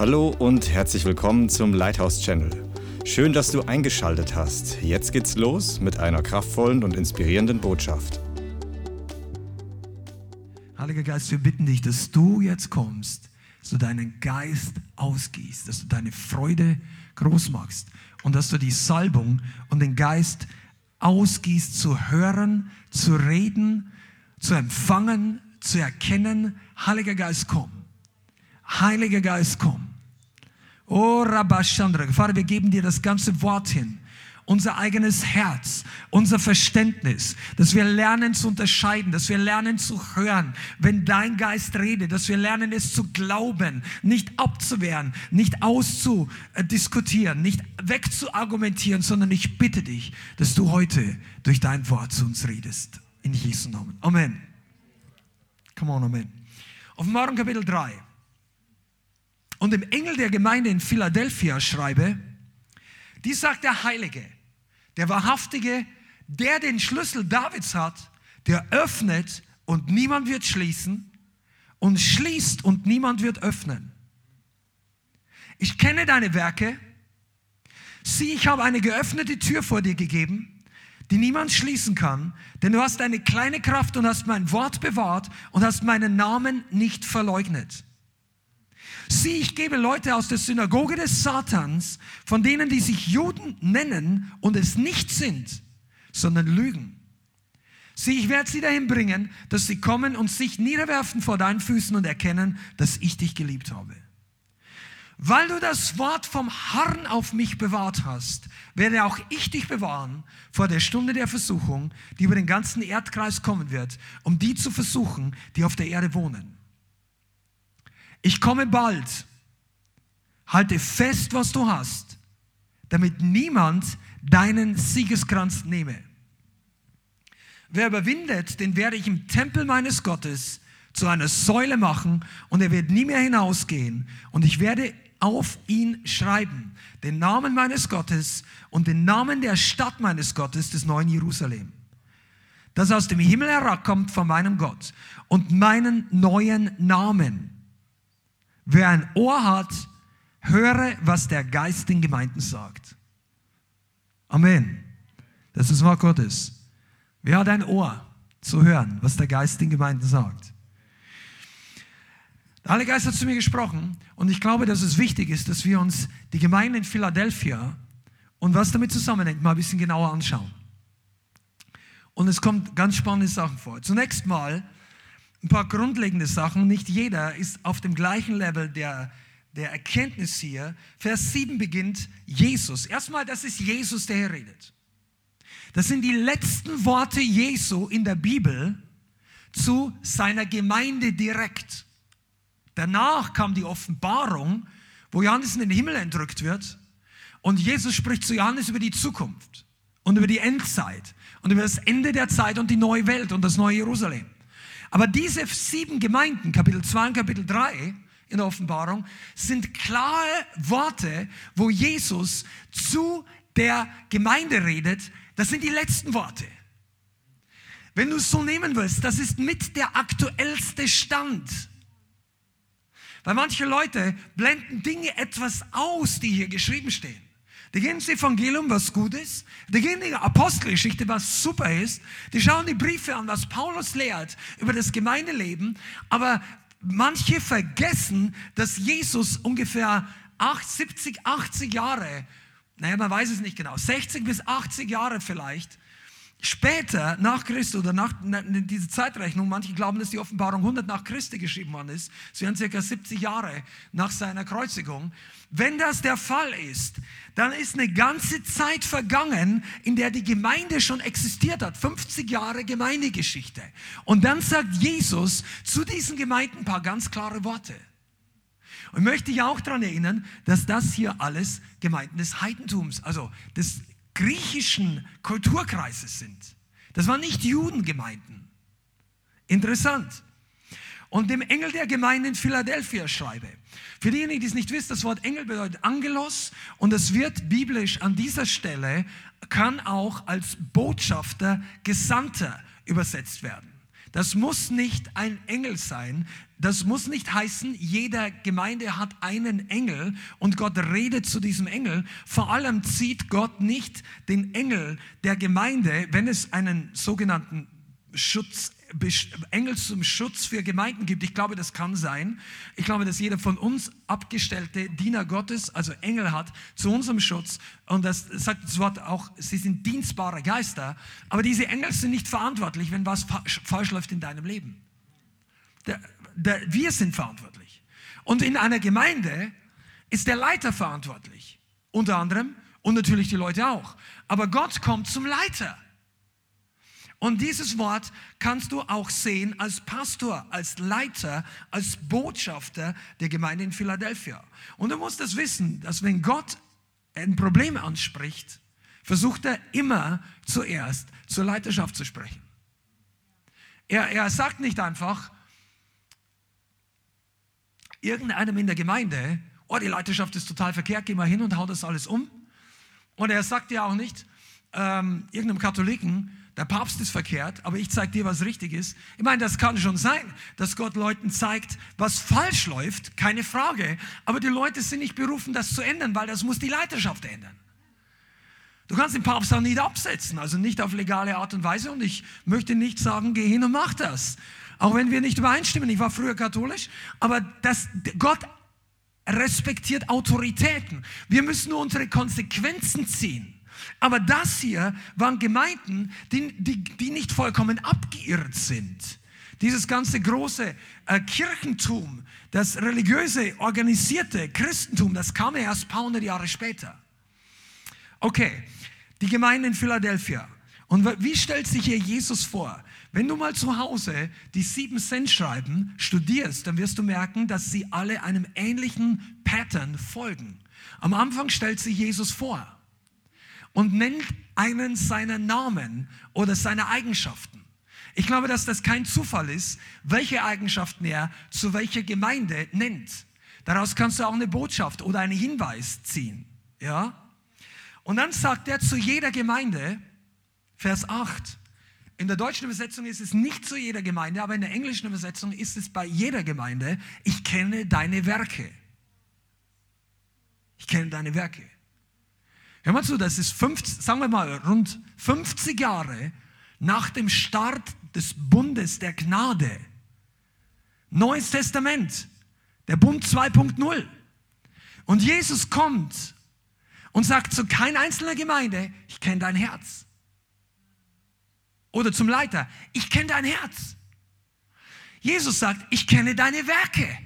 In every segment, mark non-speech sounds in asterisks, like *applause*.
Hallo und herzlich willkommen zum Lighthouse Channel. Schön, dass du eingeschaltet hast. Jetzt geht's los mit einer kraftvollen und inspirierenden Botschaft. Heiliger Geist, wir bitten dich, dass du jetzt kommst, dass du deinen Geist ausgießt, dass du deine Freude groß machst und dass du die Salbung und den Geist ausgießt, zu hören, zu reden, zu empfangen, zu erkennen. Heiliger Geist, komm. Heiliger Geist, komm. Oh, Rabashandra. Vater, wir geben dir das ganze Wort hin. Unser eigenes Herz, unser Verständnis, dass wir lernen zu unterscheiden, dass wir lernen zu hören, wenn dein Geist redet, dass wir lernen es zu glauben, nicht abzuwehren, nicht auszudiskutieren, nicht wegzuargumentieren, sondern ich bitte dich, dass du heute durch dein Wort zu uns redest. In Jesu Namen. Amen. Come on, Amen. Offenbarung Kapitel 3 und dem Engel der Gemeinde in Philadelphia schreibe, die sagt der Heilige, der Wahrhaftige, der den Schlüssel Davids hat, der öffnet und niemand wird schließen und schließt und niemand wird öffnen. Ich kenne deine Werke. Sieh, ich habe eine geöffnete Tür vor dir gegeben, die niemand schließen kann, denn du hast eine kleine Kraft und hast mein Wort bewahrt und hast meinen Namen nicht verleugnet. Sieh, ich gebe Leute aus der Synagoge des Satans, von denen, die sich Juden nennen und es nicht sind, sondern lügen. Sieh, ich werde sie dahin bringen, dass sie kommen und sich niederwerfen vor deinen Füßen und erkennen, dass ich dich geliebt habe. Weil du das Wort vom Herrn auf mich bewahrt hast, werde auch ich dich bewahren vor der Stunde der Versuchung, die über den ganzen Erdkreis kommen wird, um die zu versuchen, die auf der Erde wohnen. Ich komme bald. Halte fest, was du hast, damit niemand deinen Siegeskranz nehme. Wer überwindet, den werde ich im Tempel meines Gottes zu einer Säule machen und er wird nie mehr hinausgehen. Und ich werde auf ihn schreiben, den Namen meines Gottes und den Namen der Stadt meines Gottes, des neuen Jerusalem, das aus dem Himmel herabkommt von meinem Gott und meinen neuen Namen Wer ein Ohr hat, höre, was der Geist den Gemeinden sagt. Amen. Das ist Wort Gottes. Wer hat ein Ohr zu hören, was der Geist den Gemeinden sagt? Der Heilige Geist hat zu mir gesprochen und ich glaube, dass es wichtig ist, dass wir uns die Gemeinde in Philadelphia und was damit zusammenhängt, mal ein bisschen genauer anschauen. Und es kommt ganz spannende Sachen vor. Zunächst mal ein paar grundlegende Sachen. Nicht jeder ist auf dem gleichen Level der, der Erkenntnis hier. Vers 7 beginnt Jesus. Erstmal, das ist Jesus, der hier redet. Das sind die letzten Worte Jesu in der Bibel zu seiner Gemeinde direkt. Danach kam die Offenbarung, wo Johannes in den Himmel entrückt wird und Jesus spricht zu Johannes über die Zukunft und über die Endzeit und über das Ende der Zeit und die neue Welt und das neue Jerusalem. Aber diese sieben Gemeinden, Kapitel 2 und Kapitel 3 in der Offenbarung, sind klare Worte, wo Jesus zu der Gemeinde redet. Das sind die letzten Worte. Wenn du es so nehmen willst, das ist mit der aktuellste Stand. Weil manche Leute blenden Dinge etwas aus, die hier geschrieben stehen. Die gehen ins Evangelium, was gut ist. Die gehen in die Apostelgeschichte, was super ist. Die schauen die Briefe an, was Paulus lehrt über das Gemeindeleben. Aber manche vergessen, dass Jesus ungefähr 70, 80 Jahre, naja, man weiß es nicht genau, 60 bis 80 Jahre vielleicht, Später, nach Christus oder nach dieser Zeitrechnung, manche glauben, dass die Offenbarung 100 nach Christi geschrieben worden ist. Es wären circa 70 Jahre nach seiner Kreuzigung. Wenn das der Fall ist, dann ist eine ganze Zeit vergangen, in der die Gemeinde schon existiert hat. 50 Jahre Gemeindegeschichte. Und dann sagt Jesus zu diesen Gemeinden ein paar ganz klare Worte. Und möchte ich auch daran erinnern, dass das hier alles Gemeinden des Heidentums, also des griechischen Kulturkreises sind. Das waren nicht Judengemeinden. Interessant. Und dem Engel der Gemeinde in Philadelphia schreibe. Für diejenigen, die es nicht wissen, das Wort Engel bedeutet Angelos und es wird biblisch an dieser Stelle, kann auch als Botschafter, Gesandter übersetzt werden. Das muss nicht ein Engel sein. Das muss nicht heißen, jeder Gemeinde hat einen Engel und Gott redet zu diesem Engel. Vor allem zieht Gott nicht den Engel der Gemeinde, wenn es einen sogenannten Schutz, Engel zum Schutz für Gemeinden gibt. Ich glaube, das kann sein. Ich glaube, dass jeder von uns abgestellte Diener Gottes, also Engel hat, zu unserem Schutz. Und das sagt das Wort auch, sie sind dienstbare Geister. Aber diese Engel sind nicht verantwortlich, wenn was falsch läuft in deinem Leben. Der, der, wir sind verantwortlich. Und in einer Gemeinde ist der Leiter verantwortlich. Unter anderem und natürlich die Leute auch. Aber Gott kommt zum Leiter. Und dieses Wort kannst du auch sehen als Pastor, als Leiter, als Botschafter der Gemeinde in Philadelphia. Und du musst das wissen, dass wenn Gott ein Problem anspricht, versucht er immer zuerst zur Leiterschaft zu sprechen. Er, er sagt nicht einfach irgendeinem in der Gemeinde, oh, die Leiterschaft ist total verkehrt, geh mal hin und hau das alles um. Und er sagt ja auch nicht ähm, irgendeinem Katholiken, der Papst ist verkehrt, aber ich zeige dir, was richtig ist. Ich meine, das kann schon sein, dass Gott Leuten zeigt, was falsch läuft, keine Frage. Aber die Leute sind nicht berufen, das zu ändern, weil das muss die Leiterschaft ändern. Du kannst den Papst auch nicht absetzen, also nicht auf legale Art und Weise. Und ich möchte nicht sagen, geh hin und mach das. Auch wenn wir nicht übereinstimmen. Ich war früher katholisch, aber das, Gott respektiert Autoritäten. Wir müssen nur unsere Konsequenzen ziehen. Aber das hier waren Gemeinden, die, die, die nicht vollkommen abgeirrt sind. Dieses ganze große äh, Kirchentum, das religiöse, organisierte Christentum, das kam erst ein paar hundert Jahre später. Okay, die Gemeinde in Philadelphia. Und wie stellt sich hier Jesus vor? Wenn du mal zu Hause die sieben Cent schreiben studierst, dann wirst du merken, dass sie alle einem ähnlichen Pattern folgen. Am Anfang stellt sich Jesus vor und nennt einen seiner Namen oder seine Eigenschaften. Ich glaube, dass das kein Zufall ist, welche Eigenschaften er zu welcher Gemeinde nennt. Daraus kannst du auch eine Botschaft oder einen Hinweis ziehen. Ja? Und dann sagt er zu jeder Gemeinde, Vers 8, in der deutschen Übersetzung ist es nicht zu jeder Gemeinde, aber in der englischen Übersetzung ist es bei jeder Gemeinde, ich kenne deine Werke. Ich kenne deine Werke. Hör mal zu, das ist 50, sagen wir mal rund 50 Jahre nach dem Start des Bundes der Gnade. Neues Testament, der Bund 2.0. Und Jesus kommt und sagt zu keiner einzelnen Gemeinde, ich kenne dein Herz. Oder zum Leiter, ich kenne dein Herz. Jesus sagt, ich kenne deine Werke.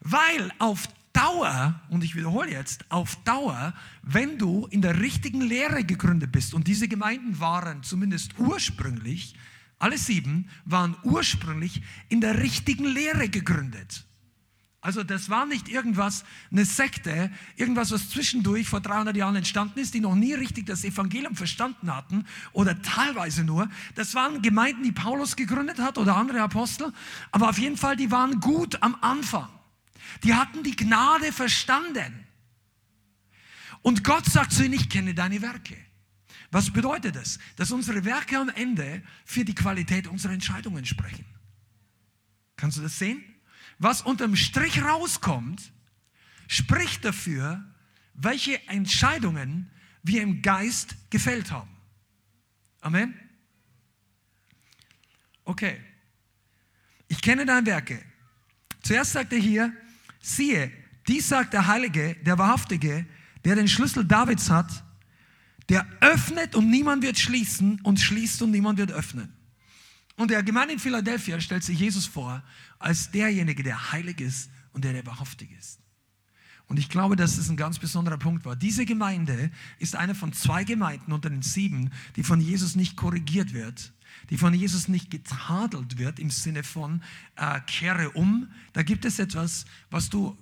Weil auf Dauer, und ich wiederhole jetzt, auf Dauer, wenn du in der richtigen Lehre gegründet bist, und diese Gemeinden waren zumindest ursprünglich, alle sieben waren ursprünglich in der richtigen Lehre gegründet. Also das war nicht irgendwas, eine Sekte, irgendwas, was zwischendurch vor 300 Jahren entstanden ist, die noch nie richtig das Evangelium verstanden hatten oder teilweise nur. Das waren Gemeinden, die Paulus gegründet hat oder andere Apostel, aber auf jeden Fall, die waren gut am Anfang. Die hatten die Gnade verstanden. Und Gott sagt zu ihnen, ich kenne deine Werke. Was bedeutet das? Dass unsere Werke am Ende für die Qualität unserer Entscheidungen sprechen. Kannst du das sehen? Was unterm Strich rauskommt, spricht dafür, welche Entscheidungen wir im Geist gefällt haben. Amen? Okay. Ich kenne deine Werke. Zuerst sagt er hier, Siehe, dies sagt der Heilige, der Wahrhaftige, der den Schlüssel Davids hat, der öffnet und niemand wird schließen und schließt und niemand wird öffnen. Und der Gemeinde in Philadelphia stellt sich Jesus vor als derjenige, der heilig ist und der, der wahrhaftig ist. Und ich glaube, dass es ein ganz besonderer Punkt war. Diese Gemeinde ist eine von zwei Gemeinden unter den sieben, die von Jesus nicht korrigiert wird, die von Jesus nicht getadelt wird im Sinne von äh, kehre um. Da gibt es etwas, was du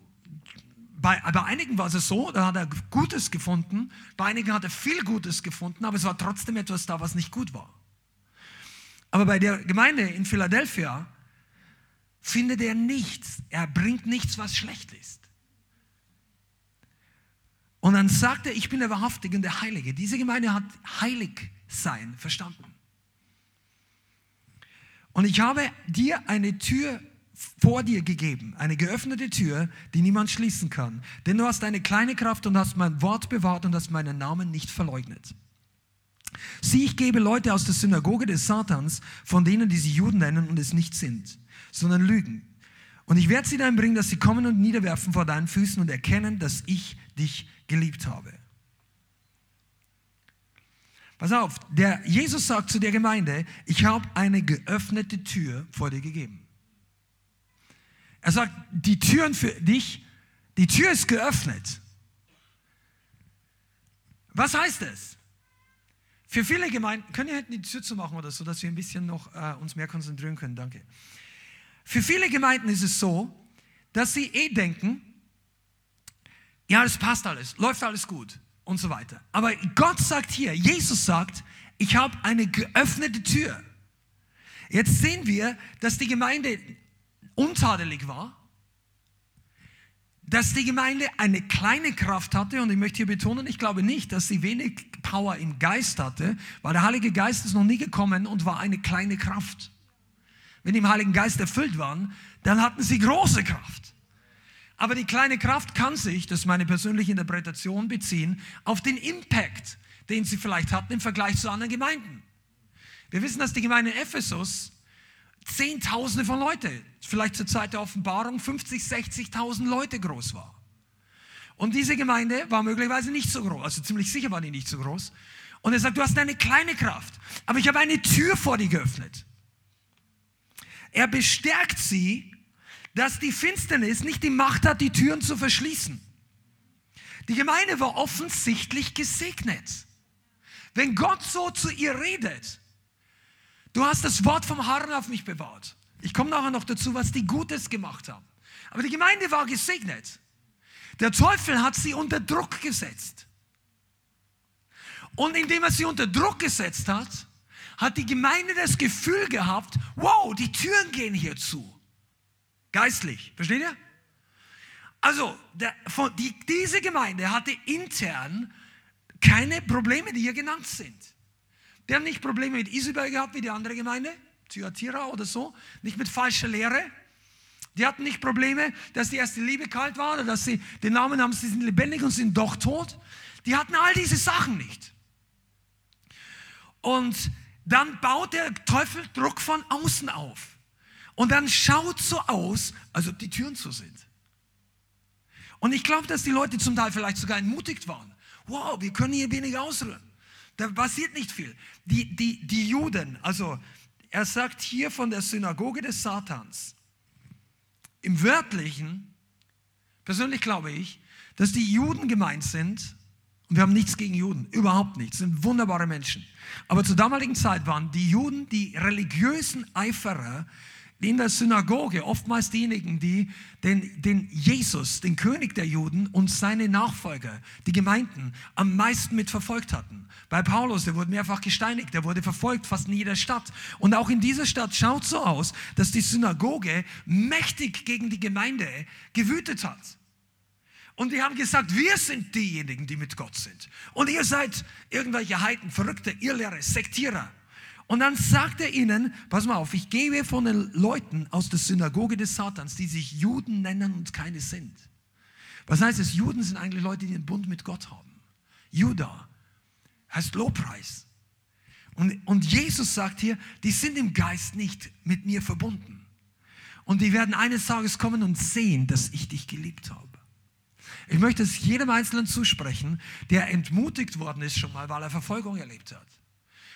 bei, bei einigen war es so, da hat er Gutes gefunden, bei einigen hat er viel Gutes gefunden, aber es war trotzdem etwas da, was nicht gut war. Aber bei der Gemeinde in Philadelphia findet er nichts. Er bringt nichts, was schlecht ist. Und dann sagt er, ich bin der Wahrhaftige und der Heilige. Diese Gemeinde hat heilig sein verstanden. Und ich habe dir eine Tür vor dir gegeben, eine geöffnete Tür, die niemand schließen kann. Denn du hast eine kleine Kraft und hast mein Wort bewahrt und hast meinen Namen nicht verleugnet. Sieh, ich gebe Leute aus der Synagoge des Satans, von denen, die sie Juden nennen und es nicht sind, sondern lügen. Und ich werde sie dahin bringen, dass sie kommen und niederwerfen vor deinen Füßen und erkennen, dass ich dich geliebt habe. Pass auf, der Jesus sagt zu der Gemeinde, ich habe eine geöffnete Tür vor dir gegeben. Er sagt, die Türen für dich, die Tür ist geöffnet. Was heißt das? Für viele Gemeinden, können wir hinten die Tür zu machen oder so, dass wir ein bisschen noch äh, uns mehr konzentrieren können, danke. Für viele Gemeinden ist es so, dass sie eh denken, ja, es passt alles, läuft alles gut und so weiter. Aber Gott sagt hier, Jesus sagt, ich habe eine geöffnete Tür. Jetzt sehen wir, dass die Gemeinde untadelig war, dass die Gemeinde eine kleine Kraft hatte und ich möchte hier betonen, ich glaube nicht, dass sie wenig Power im Geist hatte, weil der Heilige Geist ist noch nie gekommen und war eine kleine Kraft. Wenn die im Heiligen Geist erfüllt waren, dann hatten sie große Kraft. Aber die kleine Kraft kann sich, das ist meine persönliche Interpretation, beziehen auf den Impact, den sie vielleicht hatten im Vergleich zu anderen Gemeinden. Wir wissen, dass die Gemeinde Ephesus Zehntausende von Leute, vielleicht zur Zeit der Offenbarung 50, 60.000 Leute groß war. Und diese Gemeinde war möglicherweise nicht so groß, also ziemlich sicher war die nicht so groß. Und er sagt, du hast eine kleine Kraft, aber ich habe eine Tür vor dir geöffnet. Er bestärkt sie, dass die Finsternis nicht die Macht hat, die Türen zu verschließen. Die Gemeinde war offensichtlich gesegnet. Wenn Gott so zu ihr redet, Du hast das Wort vom Herrn auf mich bewahrt. Ich komme nachher noch dazu, was die Gutes gemacht haben. Aber die Gemeinde war gesegnet. Der Teufel hat sie unter Druck gesetzt. Und indem er sie unter Druck gesetzt hat, hat die Gemeinde das Gefühl gehabt, wow, die Türen gehen hier zu. Geistlich, versteht ihr? Also, der, von, die, diese Gemeinde hatte intern keine Probleme, die hier genannt sind. Die haben nicht Probleme mit Isabel gehabt wie die andere Gemeinde, Thyatira oder so, nicht mit falscher Lehre. Die hatten nicht Probleme, dass die erste Liebe kalt war oder dass sie den Namen haben, sie sind lebendig und sind doch tot. Die hatten all diese Sachen nicht. Und dann baut der Teufel Druck von außen auf. Und dann schaut so aus, als ob die Türen zu sind. Und ich glaube, dass die Leute zum Teil vielleicht sogar entmutigt waren. Wow, wir können hier wenig ausrühren. Da passiert nicht viel. Die, die, die Juden, also er sagt hier von der Synagoge des Satans, im wörtlichen, persönlich glaube ich, dass die Juden gemeint sind, und wir haben nichts gegen Juden, überhaupt nichts, sind wunderbare Menschen. Aber zur damaligen Zeit waren die Juden die religiösen Eiferer, in der Synagoge oftmals diejenigen, die den, den Jesus, den König der Juden und seine Nachfolger, die Gemeinden, am meisten mitverfolgt hatten. Bei Paulus, der wurde mehrfach gesteinigt, der wurde verfolgt fast in jeder Stadt. Und auch in dieser Stadt schaut so aus, dass die Synagoge mächtig gegen die Gemeinde gewütet hat. Und die haben gesagt, wir sind diejenigen, die mit Gott sind. Und ihr seid irgendwelche Heiden, Verrückte, Irrlehrer, Sektierer. Und dann sagt er ihnen, pass mal auf, ich gebe von den Leuten aus der Synagoge des Satans, die sich Juden nennen und keine sind. Was heißt es? Juden sind eigentlich Leute, die den Bund mit Gott haben. Juda heißt Lobpreis. Und, und Jesus sagt hier, die sind im Geist nicht mit mir verbunden. Und die werden eines Tages kommen und sehen, dass ich dich geliebt habe. Ich möchte es jedem Einzelnen zusprechen, der entmutigt worden ist schon mal, weil er Verfolgung erlebt hat.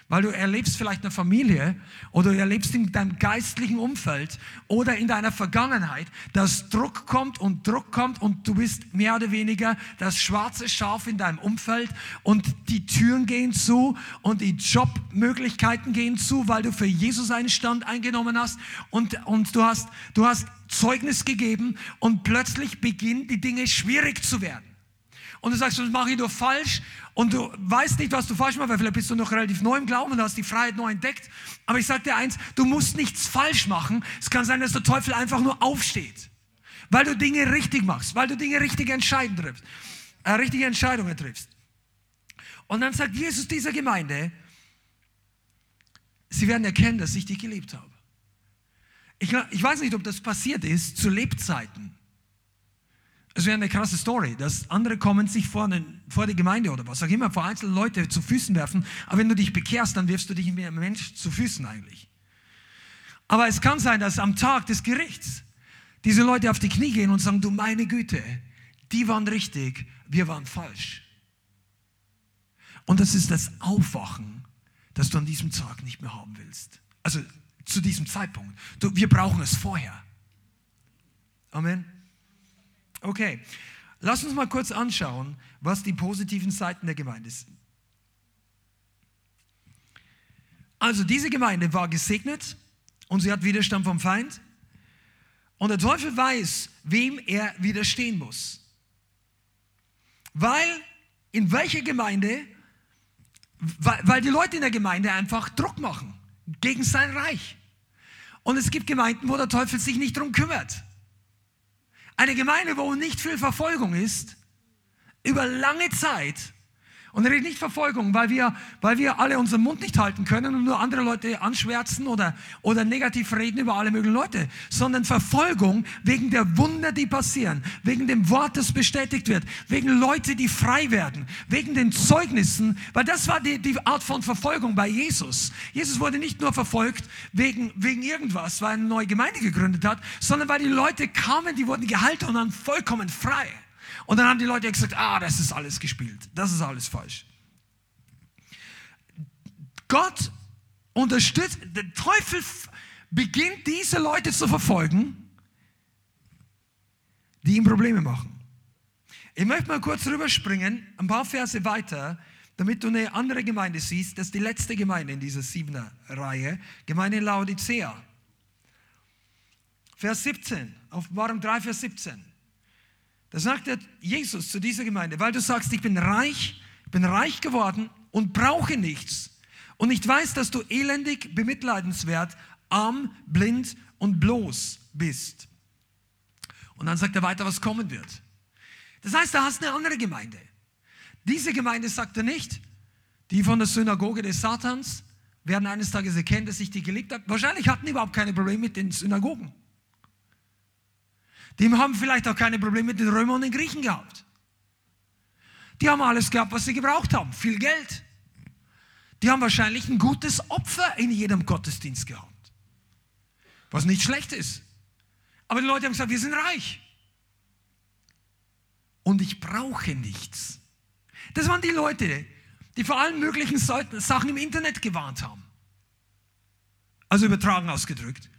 Weil du erlebst vielleicht eine Familie oder du erlebst in deinem geistlichen Umfeld oder in deiner Vergangenheit, dass Druck kommt und Druck kommt und du bist mehr oder weniger das schwarze Schaf in deinem Umfeld und die Türen gehen zu und die Jobmöglichkeiten gehen zu, weil du für Jesus einen Stand eingenommen hast und, und du hast, du hast Zeugnis gegeben und plötzlich beginnen die Dinge schwierig zu werden und du sagst, das mache ich doch falsch und du weißt nicht, was du falsch machst, weil vielleicht bist du noch relativ neu im Glauben und hast die Freiheit neu entdeckt. Aber ich sage dir eins, du musst nichts falsch machen. Es kann sein, dass der Teufel einfach nur aufsteht, weil du Dinge richtig machst, weil du Dinge richtig entscheiden triffst, äh, richtige Entscheidungen triffst. Und dann sagt Jesus dieser Gemeinde, sie werden erkennen, dass ich dich geliebt habe. Ich, ich weiß nicht, ob das passiert ist zu Lebzeiten. Es wäre eine krasse Story, dass andere kommen, sich vor, einen, vor die Gemeinde oder was auch immer, vor einzelne Leute zu Füßen werfen. Aber wenn du dich bekehrst, dann wirfst du dich ein Mensch zu Füßen eigentlich. Aber es kann sein, dass am Tag des Gerichts diese Leute auf die Knie gehen und sagen, du meine Güte, die waren richtig, wir waren falsch. Und das ist das Aufwachen, das du an diesem Tag nicht mehr haben willst. Also zu diesem Zeitpunkt. Du, wir brauchen es vorher. Amen. Okay, lass uns mal kurz anschauen, was die positiven Seiten der Gemeinde sind. Also diese Gemeinde war gesegnet und sie hat Widerstand vom Feind. Und der Teufel weiß, wem er widerstehen muss. Weil in welcher Gemeinde, weil, weil die Leute in der Gemeinde einfach Druck machen gegen sein Reich. Und es gibt Gemeinden, wo der Teufel sich nicht darum kümmert. Eine Gemeinde, wo nicht viel Verfolgung ist, über lange Zeit und er redet nicht Verfolgung, weil wir, weil wir alle unseren Mund nicht halten können und nur andere Leute anschwärzen oder, oder negativ reden über alle möglichen Leute, sondern Verfolgung wegen der Wunder, die passieren, wegen dem Wort, das bestätigt wird, wegen Leute, die frei werden, wegen den Zeugnissen, weil das war die, die Art von Verfolgung bei Jesus. Jesus wurde nicht nur verfolgt wegen, wegen irgendwas, weil er eine neue Gemeinde gegründet hat, sondern weil die Leute kamen, die wurden gehalten und dann vollkommen frei. Und dann haben die Leute gesagt, ah, das ist alles gespielt, das ist alles falsch. Gott unterstützt, der Teufel beginnt diese Leute zu verfolgen, die ihm Probleme machen. Ich möchte mal kurz rüberspringen, ein paar Verse weiter, damit du eine andere Gemeinde siehst. Das ist die letzte Gemeinde in dieser siebener Reihe, Gemeinde Laodicea. Vers 17, auf Offenbarung 3, Vers 17. Da sagt er Jesus zu dieser Gemeinde, weil du sagst, ich bin reich, ich bin reich geworden und brauche nichts. Und ich weiß, dass du elendig, bemitleidenswert, arm, blind und bloß bist. Und dann sagt er weiter, was kommen wird. Das heißt, du hast eine andere Gemeinde. Diese Gemeinde sagt er nicht, die von der Synagoge des Satans werden eines Tages erkennen, dass ich die geliebt habe. Wahrscheinlich hatten die überhaupt keine Probleme mit den Synagogen. Die haben vielleicht auch keine Probleme mit den Römern und den Griechen gehabt. Die haben alles gehabt, was sie gebraucht haben. Viel Geld. Die haben wahrscheinlich ein gutes Opfer in jedem Gottesdienst gehabt. Was nicht schlecht ist. Aber die Leute haben gesagt, wir sind reich. Und ich brauche nichts. Das waren die Leute, die vor allen möglichen Sachen im Internet gewarnt haben. Also übertragen ausgedrückt.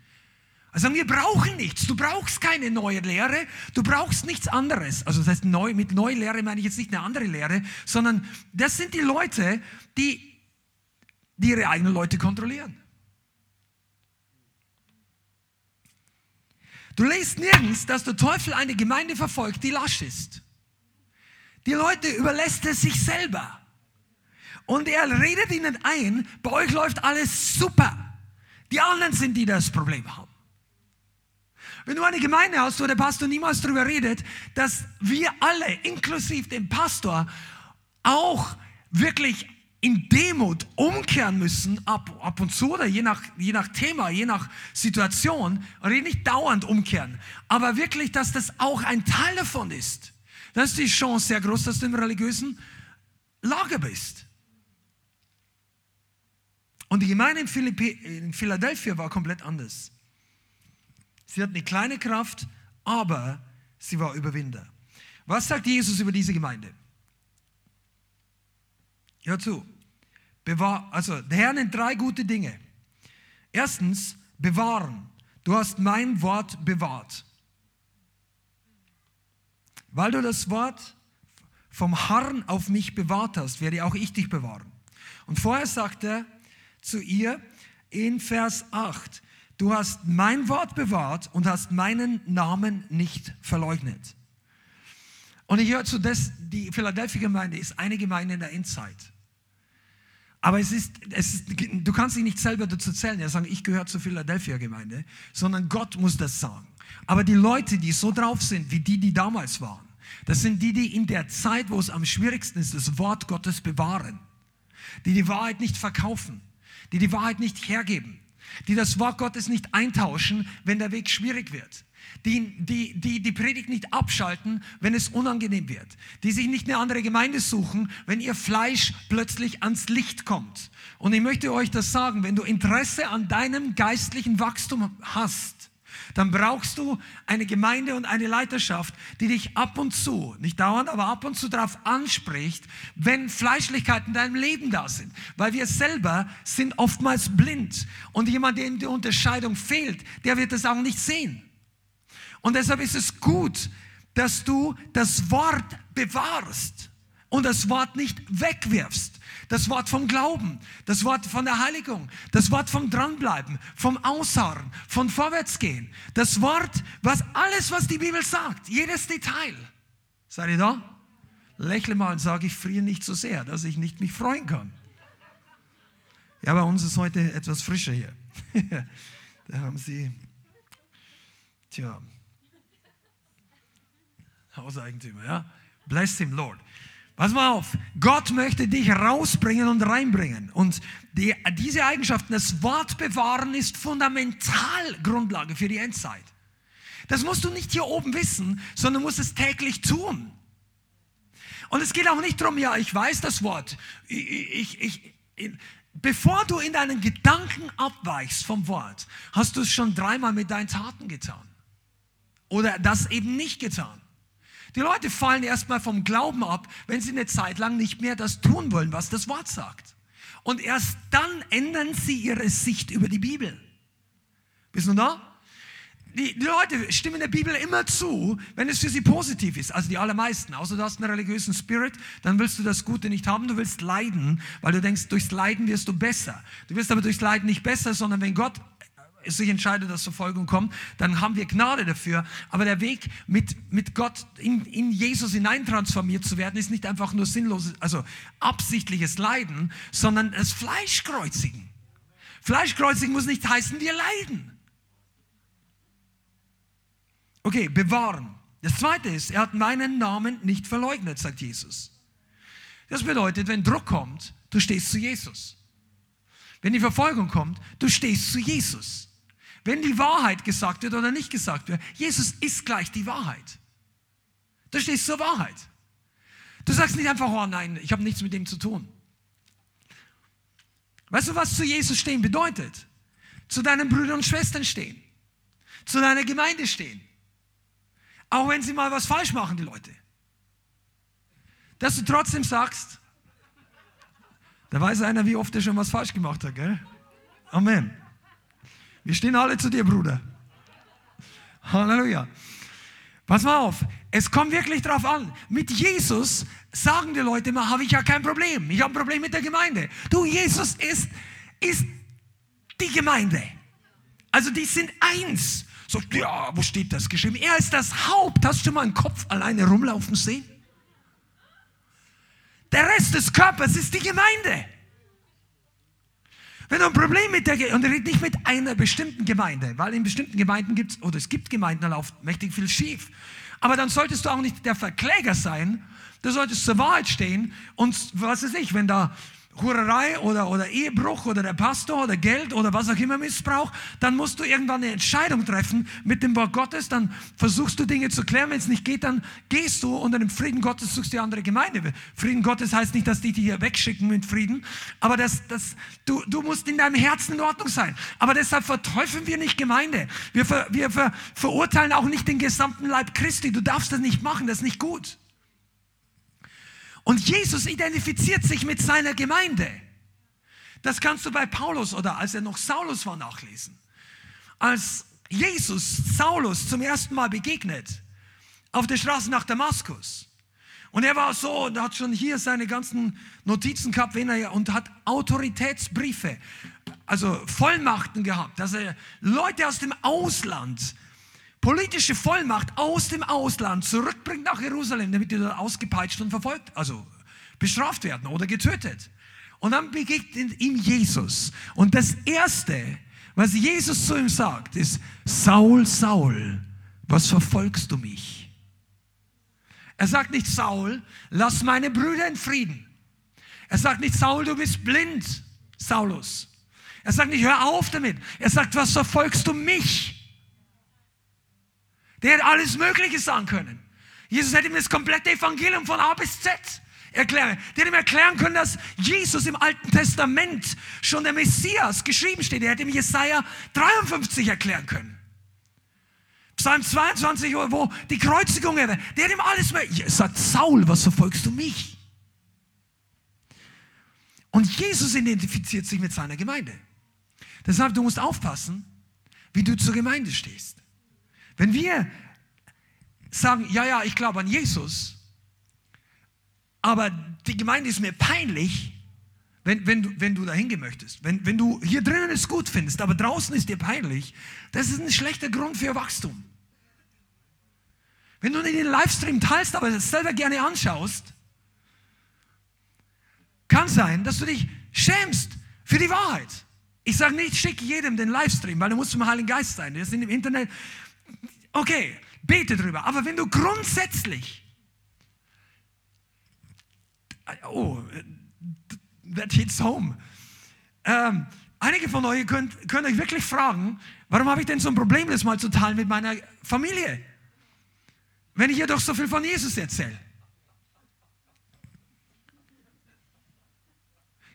Also wir brauchen nichts. Du brauchst keine neue Lehre. Du brauchst nichts anderes. Also das heißt, neu, mit neue Lehre meine ich jetzt nicht eine andere Lehre, sondern das sind die Leute, die, die ihre eigenen Leute kontrollieren. Du lest nirgends, dass der Teufel eine Gemeinde verfolgt, die lasch ist. Die Leute überlässt er sich selber. Und er redet ihnen ein, bei euch läuft alles super. Die anderen sind, die das Problem haben. Wenn du eine Gemeinde hast, wo der Pastor niemals darüber redet, dass wir alle, inklusive dem Pastor, auch wirklich in Demut umkehren müssen, ab, ab und zu oder je nach, je nach Thema, je nach Situation, und nicht dauernd umkehren, aber wirklich, dass das auch ein Teil davon ist. Dann ist die Chance sehr groß, dass du im religiösen Lager bist. Und die Gemeinde in, Philippi, in Philadelphia war komplett anders. Sie hat eine kleine Kraft, aber sie war Überwinder. Was sagt Jesus über diese Gemeinde? Hör zu. Bewahr, also der Herr nennt drei gute Dinge. Erstens, bewahren. Du hast mein Wort bewahrt. Weil du das Wort vom Harren auf mich bewahrt hast, werde auch ich dich bewahren. Und vorher sagt er zu ihr in Vers 8, Du hast mein Wort bewahrt und hast meinen Namen nicht verleugnet. Und ich höre zu, dass die Philadelphia Gemeinde ist eine Gemeinde in der Endzeit. Aber es ist, es ist, du kannst dich nicht selber dazu zählen, ja sagen, ich gehöre zur Philadelphia Gemeinde, sondern Gott muss das sagen. Aber die Leute, die so drauf sind, wie die, die damals waren, das sind die, die in der Zeit, wo es am schwierigsten ist, das Wort Gottes bewahren. Die die Wahrheit nicht verkaufen, die die Wahrheit nicht hergeben, die das Wort Gottes nicht eintauschen, wenn der Weg schwierig wird. Die, die, die die Predigt nicht abschalten, wenn es unangenehm wird. Die sich nicht eine andere Gemeinde suchen, wenn ihr Fleisch plötzlich ans Licht kommt. Und ich möchte euch das sagen, wenn du Interesse an deinem geistlichen Wachstum hast, dann brauchst du eine Gemeinde und eine Leiterschaft, die dich ab und zu, nicht dauernd, aber ab und zu darauf anspricht, wenn Fleischlichkeiten in deinem Leben da sind. Weil wir selber sind oftmals blind. Und jemand, dem die Unterscheidung fehlt, der wird das auch nicht sehen. Und deshalb ist es gut, dass du das Wort bewahrst und das Wort nicht wegwirfst. Das Wort vom Glauben, das Wort von der Heiligung, das Wort vom Dranbleiben, vom Ausharren, von Vorwärtsgehen. Das Wort, was alles, was die Bibel sagt, jedes Detail. Seid ihr da? Lächle mal und sage, ich friere nicht so sehr, dass ich nicht mich freuen kann. Ja, bei uns ist heute etwas frischer hier. *laughs* da haben sie, tja, Hauseigentümer, ja. Bless him, Lord. Pass mal auf, Gott möchte dich rausbringen und reinbringen. Und die, diese Eigenschaften, das Wort bewahren, ist fundamental Grundlage für die Endzeit. Das musst du nicht hier oben wissen, sondern musst es täglich tun. Und es geht auch nicht darum, ja, ich weiß das Wort. Ich, ich, ich, bevor du in deinen Gedanken abweichst vom Wort, hast du es schon dreimal mit deinen Taten getan. Oder das eben nicht getan. Die Leute fallen erstmal vom Glauben ab, wenn sie eine Zeit lang nicht mehr das tun wollen, was das Wort sagt. Und erst dann ändern sie ihre Sicht über die Bibel. Bist du da? Die, die, Leute stimmen der Bibel immer zu, wenn es für sie positiv ist. Also die allermeisten. Außer du hast einen religiösen Spirit, dann willst du das Gute nicht haben. Du willst leiden, weil du denkst, durchs Leiden wirst du besser. Du wirst aber durchs Leiden nicht besser, sondern wenn Gott sich entscheidet, dass Verfolgung kommt, dann haben wir Gnade dafür. Aber der Weg, mit, mit Gott in, in Jesus hineintransformiert zu werden, ist nicht einfach nur sinnloses, also absichtliches Leiden, sondern das Fleischkreuzigen. Fleischkreuzigen muss nicht heißen, wir leiden. Okay, bewahren. Das zweite ist, er hat meinen Namen nicht verleugnet, sagt Jesus. Das bedeutet, wenn Druck kommt, du stehst zu Jesus. Wenn die Verfolgung kommt, du stehst zu Jesus. Wenn die Wahrheit gesagt wird oder nicht gesagt wird, Jesus ist gleich die Wahrheit. Du stehst zur Wahrheit. Du sagst nicht einfach, oh nein, ich habe nichts mit dem zu tun. Weißt du, was zu Jesus stehen bedeutet? Zu deinen Brüdern und Schwestern stehen. Zu deiner Gemeinde stehen. Auch wenn sie mal was falsch machen, die Leute. Dass du trotzdem sagst, da weiß einer, wie oft er schon was falsch gemacht hat, gell? Amen. Wir stehen alle zu dir, Bruder. Halleluja. Pass mal auf, es kommt wirklich drauf an. Mit Jesus sagen die Leute immer, habe ich ja kein Problem. Ich habe ein Problem mit der Gemeinde. Du, Jesus ist, ist die Gemeinde. Also die sind eins. So, ja, wo steht das geschrieben? Er ist das Haupt. Hast du mal einen Kopf alleine rumlaufen sehen? Der Rest des Körpers ist die Gemeinde. Wenn du ein Problem mit der, und redet nicht mit einer bestimmten Gemeinde, weil in bestimmten Gemeinden gibt es, oder es gibt Gemeinden, da läuft mächtig viel schief. Aber dann solltest du auch nicht der Verkläger sein, du solltest zur Wahrheit stehen und was weiß ich, wenn da Hurerei oder, oder Ehebruch oder der Pastor oder Geld oder was auch immer Missbrauch, dann musst du irgendwann eine Entscheidung treffen mit dem Wort Gottes, dann versuchst du Dinge zu klären, wenn es nicht geht, dann gehst du unter dem Frieden Gottes suchst die andere Gemeinde. Frieden Gottes heißt nicht, dass die dich hier wegschicken mit Frieden, aber das, das, du, du musst in deinem Herzen in Ordnung sein. Aber deshalb verteufeln wir nicht Gemeinde. Wir, ver, wir ver, verurteilen auch nicht den gesamten Leib Christi. Du darfst das nicht machen, das ist nicht gut. Und Jesus identifiziert sich mit seiner Gemeinde. Das kannst du bei Paulus oder als er noch Saulus war nachlesen. Als Jesus Saulus zum ersten Mal begegnet, auf der Straße nach Damaskus. Und er war so und hat schon hier seine ganzen Notizen gehabt wenn er, und hat Autoritätsbriefe, also Vollmachten gehabt, dass er Leute aus dem Ausland politische Vollmacht aus dem Ausland zurückbringt nach Jerusalem, damit die dort ausgepeitscht und verfolgt, also bestraft werden oder getötet. Und dann begegnet ihm Jesus. Und das Erste, was Jesus zu ihm sagt, ist, Saul, Saul, was verfolgst du mich? Er sagt nicht, Saul, lass meine Brüder in Frieden. Er sagt nicht, Saul, du bist blind, Saulus. Er sagt nicht, hör auf damit. Er sagt, was verfolgst du mich? Der hätte alles Mögliche sagen können. Jesus hätte ihm das komplette Evangelium von A bis Z erklären. Der hätte ihm erklären können, dass Jesus im Alten Testament schon der Messias geschrieben steht. Er hätte ihm Jesaja 53 erklären können. Psalm 22, wo die Kreuzigung wäre. Der hätte ihm alles mehr. Sagt, Saul, was verfolgst du mich? Und Jesus identifiziert sich mit seiner Gemeinde. Deshalb, du musst aufpassen, wie du zur Gemeinde stehst. Wenn wir sagen, ja, ja, ich glaube an Jesus, aber die Gemeinde ist mir peinlich, wenn, wenn, du, wenn du da hingehen möchtest. Wenn, wenn du hier drinnen es gut findest, aber draußen ist dir peinlich, das ist ein schlechter Grund für Wachstum. Wenn du nicht den Livestream teilst, aber es selber gerne anschaust, kann sein, dass du dich schämst für die Wahrheit. Ich sage nicht, schick jedem den Livestream, weil du musst zum Heiligen Geist sein. Das sind im Internet. Okay, bete drüber. Aber wenn du grundsätzlich, oh, that hits home. Ähm, einige von euch könnt, könnt euch wirklich fragen, warum habe ich denn so ein Problem, das mal zu teilen mit meiner Familie? Wenn ich ihr doch so viel von Jesus erzähle.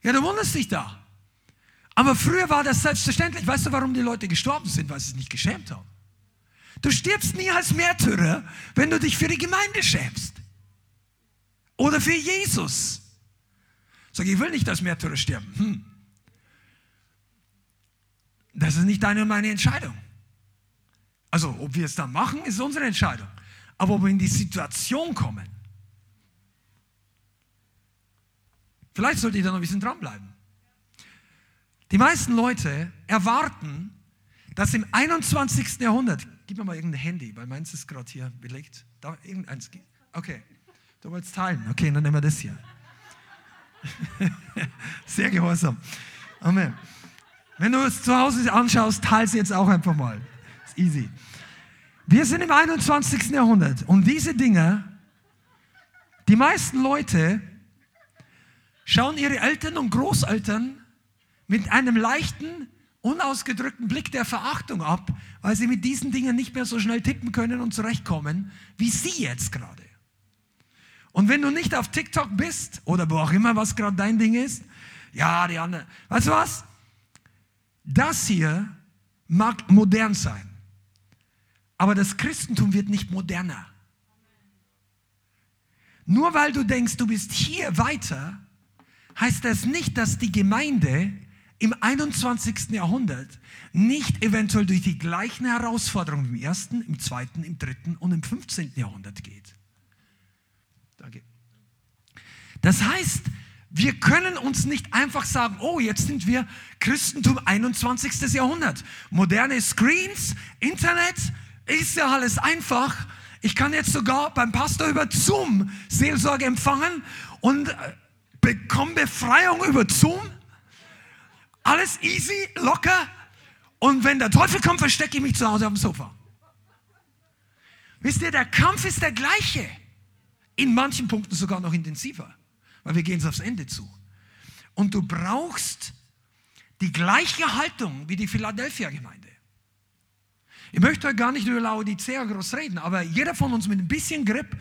Ja, du wunderst dich da. Aber früher war das selbstverständlich. Weißt du, warum die Leute gestorben sind? Weil sie sich nicht geschämt haben. Du stirbst nie als Märtyrer, wenn du dich für die Gemeinde schämst. Oder für Jesus. Sag, ich will nicht als Märtyrer sterben. Hm. Das ist nicht deine und meine Entscheidung. Also, ob wir es dann machen, ist unsere Entscheidung. Aber ob wir in die Situation kommen, vielleicht sollte ich da noch ein bisschen dranbleiben. Die meisten Leute erwarten, dass im 21. Jahrhundert, gib mir mal irgendein Handy, weil meins ist gerade hier belegt. Da, irgendeins. Okay, du wolltest teilen. Okay, dann nehmen wir das hier. *laughs* Sehr gehorsam. Amen. Wenn du es zu Hause anschaust, teile es jetzt auch einfach mal. Ist easy. Wir sind im 21. Jahrhundert und diese Dinge, die meisten Leute schauen ihre Eltern und Großeltern mit einem leichten, unausgedrückten Blick der Verachtung ab, weil sie mit diesen Dingen nicht mehr so schnell tippen können und zurechtkommen, wie sie jetzt gerade. Und wenn du nicht auf TikTok bist oder wo auch immer, was gerade dein Ding ist, ja, die anderen, weißt du was? Das hier mag modern sein, aber das Christentum wird nicht moderner. Nur weil du denkst, du bist hier weiter, heißt das nicht, dass die Gemeinde im 21. Jahrhundert nicht eventuell durch die gleichen Herausforderungen im ersten, im zweiten, im dritten und im 15. Jahrhundert geht. Danke. Das heißt, wir können uns nicht einfach sagen, oh, jetzt sind wir Christentum 21. Jahrhundert. Moderne Screens, Internet, ist ja alles einfach. Ich kann jetzt sogar beim Pastor über Zoom Seelsorge empfangen und äh, bekomme Befreiung über Zoom. Alles easy, locker. Und wenn der Teufel kommt, verstecke ich mich zu Hause auf dem Sofa. Wisst ihr, der Kampf ist der gleiche. In manchen Punkten sogar noch intensiver, weil wir gehen es aufs Ende zu. Und du brauchst die gleiche Haltung wie die Philadelphia-Gemeinde. Ich möchte heute gar nicht über Laodicea groß reden, aber jeder von uns mit ein bisschen Grip,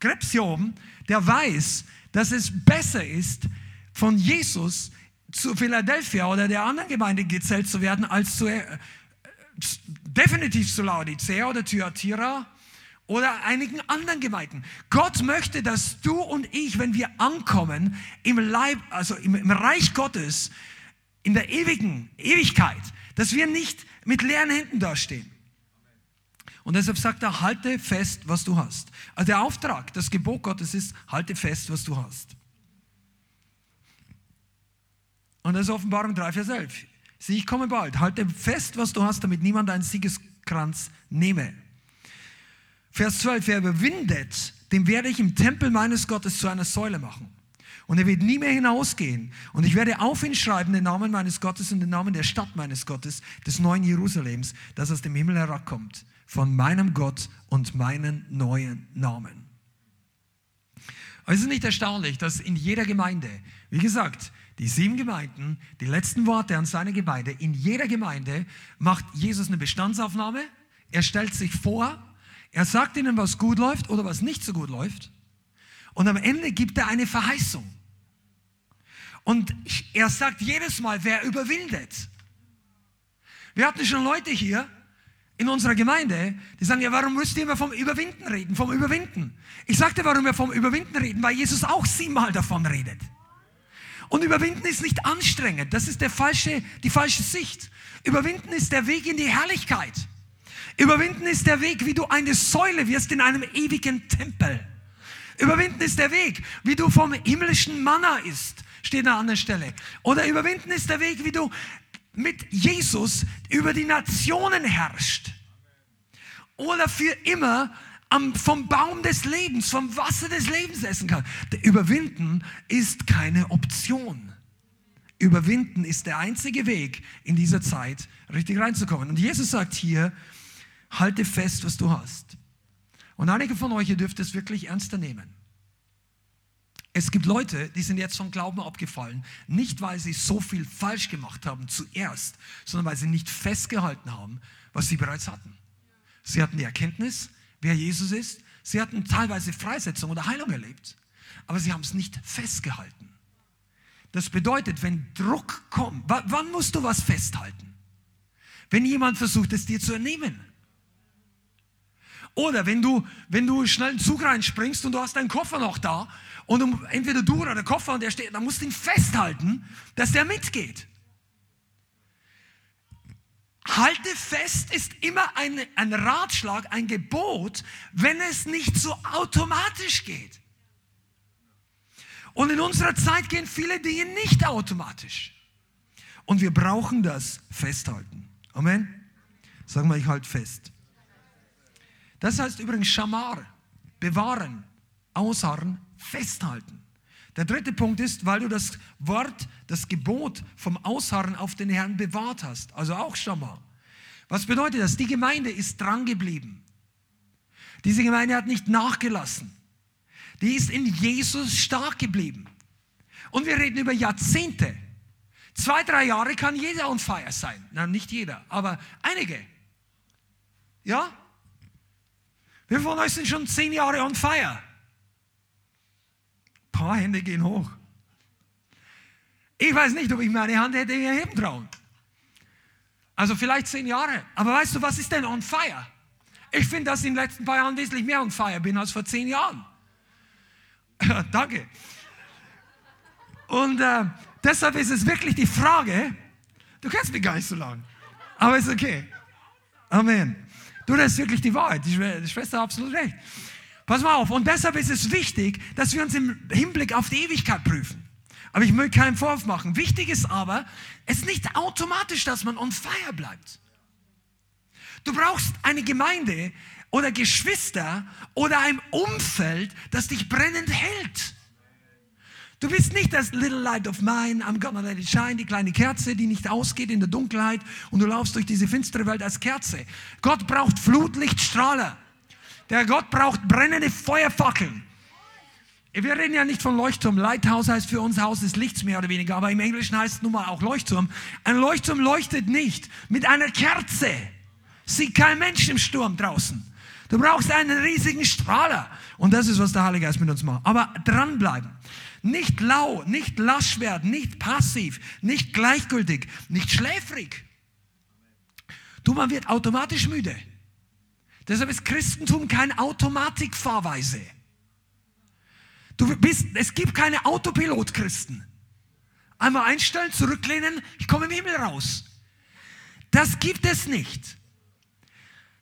Grips hier oben, der weiß, dass es besser ist, von Jesus zu Philadelphia oder der anderen Gemeinde gezählt zu werden, als zu, äh, definitiv zu Laodicea oder Thyatira oder einigen anderen Gemeinden. Gott möchte, dass du und ich, wenn wir ankommen im Leib, also im, im Reich Gottes, in der ewigen Ewigkeit, dass wir nicht mit leeren Händen dastehen. Und deshalb sagt er, halte fest, was du hast. Also der Auftrag, das Gebot Gottes ist, halte fest, was du hast. Und das ist Offenbarung 3, Vers 11. Sieh, ich komme bald. Halte fest, was du hast, damit niemand deinen Siegeskranz nehme. Vers 12. Wer überwindet, dem werde ich im Tempel meines Gottes zu einer Säule machen. Und er wird nie mehr hinausgehen. Und ich werde auf ihn schreiben den Namen meines Gottes und den Namen der Stadt meines Gottes, des neuen Jerusalems, das aus dem Himmel herabkommt, von meinem Gott und meinen neuen Namen. Es ist nicht erstaunlich, dass in jeder Gemeinde, wie gesagt, die sieben Gemeinden, die letzten Worte an seine Gemeinde, in jeder Gemeinde macht Jesus eine Bestandsaufnahme, er stellt sich vor, er sagt ihnen, was gut läuft oder was nicht so gut läuft und am Ende gibt er eine Verheißung. Und er sagt jedes Mal, wer überwindet. Wir hatten schon Leute hier in unserer Gemeinde, die sagen, ja, warum müsst ihr immer vom Überwinden reden, vom Überwinden? Ich sagte, warum wir vom Überwinden reden, weil Jesus auch siebenmal davon redet. Und Überwinden ist nicht anstrengend, das ist der falsche, die falsche Sicht. Überwinden ist der Weg in die Herrlichkeit. Überwinden ist der Weg, wie du eine Säule wirst in einem ewigen Tempel. Überwinden ist der Weg, wie du vom himmlischen Manna isst steht an einer Stelle. Oder überwinden ist der Weg, wie du mit Jesus über die Nationen herrschst. Oder für immer am, vom Baum des Lebens, vom Wasser des Lebens essen kannst. Überwinden ist keine Option. Überwinden ist der einzige Weg, in dieser Zeit richtig reinzukommen. Und Jesus sagt hier, halte fest, was du hast. Und einige von euch, ihr dürft es wirklich ernster nehmen. Es gibt Leute, die sind jetzt vom Glauben abgefallen, nicht weil sie so viel falsch gemacht haben zuerst, sondern weil sie nicht festgehalten haben, was sie bereits hatten. Sie hatten die Erkenntnis, wer Jesus ist. Sie hatten teilweise Freisetzung oder Heilung erlebt, aber sie haben es nicht festgehalten. Das bedeutet, wenn Druck kommt, wann musst du was festhalten? Wenn jemand versucht, es dir zu ernehmen. Oder wenn du, wenn du schnell einen Zug reinspringst und du hast deinen Koffer noch da und entweder du oder der Koffer und der steht, dann musst du ihn festhalten, dass der mitgeht. Halte fest ist immer ein, ein Ratschlag, ein Gebot, wenn es nicht so automatisch geht. Und in unserer Zeit gehen viele Dinge nicht automatisch. Und wir brauchen das festhalten. Amen. Sagen wir, ich halte fest. Das heißt übrigens Schamar, bewahren, ausharren, festhalten. Der dritte Punkt ist, weil du das Wort, das Gebot vom Ausharren auf den Herrn bewahrt hast. Also auch Schamar. Was bedeutet das? Die Gemeinde ist dran geblieben. Diese Gemeinde hat nicht nachgelassen. Die ist in Jesus stark geblieben. Und wir reden über Jahrzehnte. Zwei, drei Jahre kann jeder on fire sein. Na, nicht jeder, aber einige. Ja? Wir von euch sind schon zehn Jahre on fire? Ein paar Hände gehen hoch. Ich weiß nicht, ob ich meine Hand hätte erheben trauen. Also vielleicht zehn Jahre. Aber weißt du, was ist denn on fire? Ich finde, dass ich in den letzten paar Jahren wesentlich mehr on fire bin als vor zehn Jahren. *laughs* Danke. Und äh, deshalb ist es wirklich die Frage, du kennst mich gar nicht so lange, aber ist okay. Amen. Du, das ist wirklich die Wahrheit. Die Schwester hat absolut recht. Pass mal auf. Und deshalb ist es wichtig, dass wir uns im Hinblick auf die Ewigkeit prüfen. Aber ich möchte keinen Vorwurf machen. Wichtig ist aber, es ist nicht automatisch, dass man on fire bleibt. Du brauchst eine Gemeinde oder Geschwister oder ein Umfeld, das dich brennend hält. Du bist nicht das Little Light of Mine, I'm gonna let it shine, die kleine Kerze, die nicht ausgeht in der Dunkelheit und du laufst durch diese finstere Welt als Kerze. Gott braucht Flutlichtstrahler. Der Gott braucht brennende Feuerfackeln. Wir reden ja nicht von Leuchtturm. Lighthouse heißt für uns Haus des Lichts mehr oder weniger, aber im Englischen heißt es nun mal auch Leuchtturm. Ein Leuchtturm leuchtet nicht mit einer Kerze. Sieht kein Mensch im Sturm draußen. Du brauchst einen riesigen Strahler. Und das ist, was der Heilige Geist mit uns macht. Aber dranbleiben. Nicht lau, nicht lasch werden, nicht passiv, nicht gleichgültig, nicht schläfrig. Du, man wird automatisch müde. Deshalb ist Christentum keine Automatikfahrweise. Du bist, es gibt keine Autopilot-Christen. Einmal einstellen, zurücklehnen, ich komme im Himmel raus. Das gibt es nicht.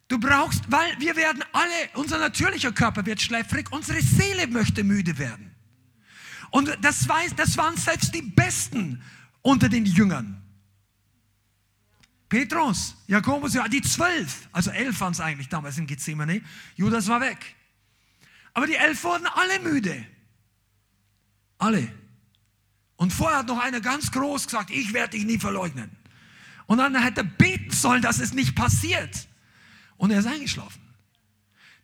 Du brauchst, weil wir werden alle, unser natürlicher Körper wird schläfrig, unsere Seele möchte müde werden. Und das, weiß, das waren selbst die Besten unter den Jüngern. Petrus, Jakobus, ja, die zwölf, also elf waren es eigentlich damals in Gethsemane. Judas war weg. Aber die elf wurden alle müde. Alle. Und vorher hat noch einer ganz groß gesagt, ich werde dich nie verleugnen. Und dann hätte er beten sollen, dass es nicht passiert. Und er ist eingeschlafen.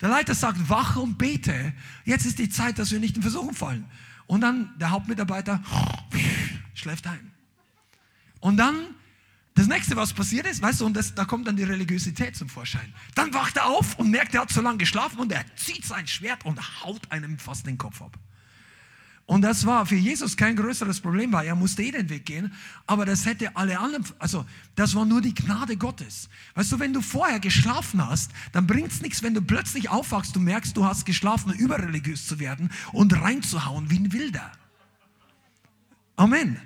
Der Leiter sagt, wache und bete. Jetzt ist die Zeit, dass wir nicht in Versuchung fallen. Und dann der Hauptmitarbeiter schläft ein. Und dann das nächste, was passiert ist, weißt du, und das, da kommt dann die Religiosität zum Vorschein. Dann wacht er auf und merkt, er hat so lange geschlafen und er zieht sein Schwert und haut einem fast den Kopf ab. Und das war für Jesus kein größeres Problem, weil er musste eh den Weg gehen, aber das hätte alle anderen, also das war nur die Gnade Gottes. Weißt du, wenn du vorher geschlafen hast, dann bringt es nichts, wenn du plötzlich aufwachst, du merkst, du hast geschlafen, überreligiös zu werden und reinzuhauen wie ein Wilder. Amen.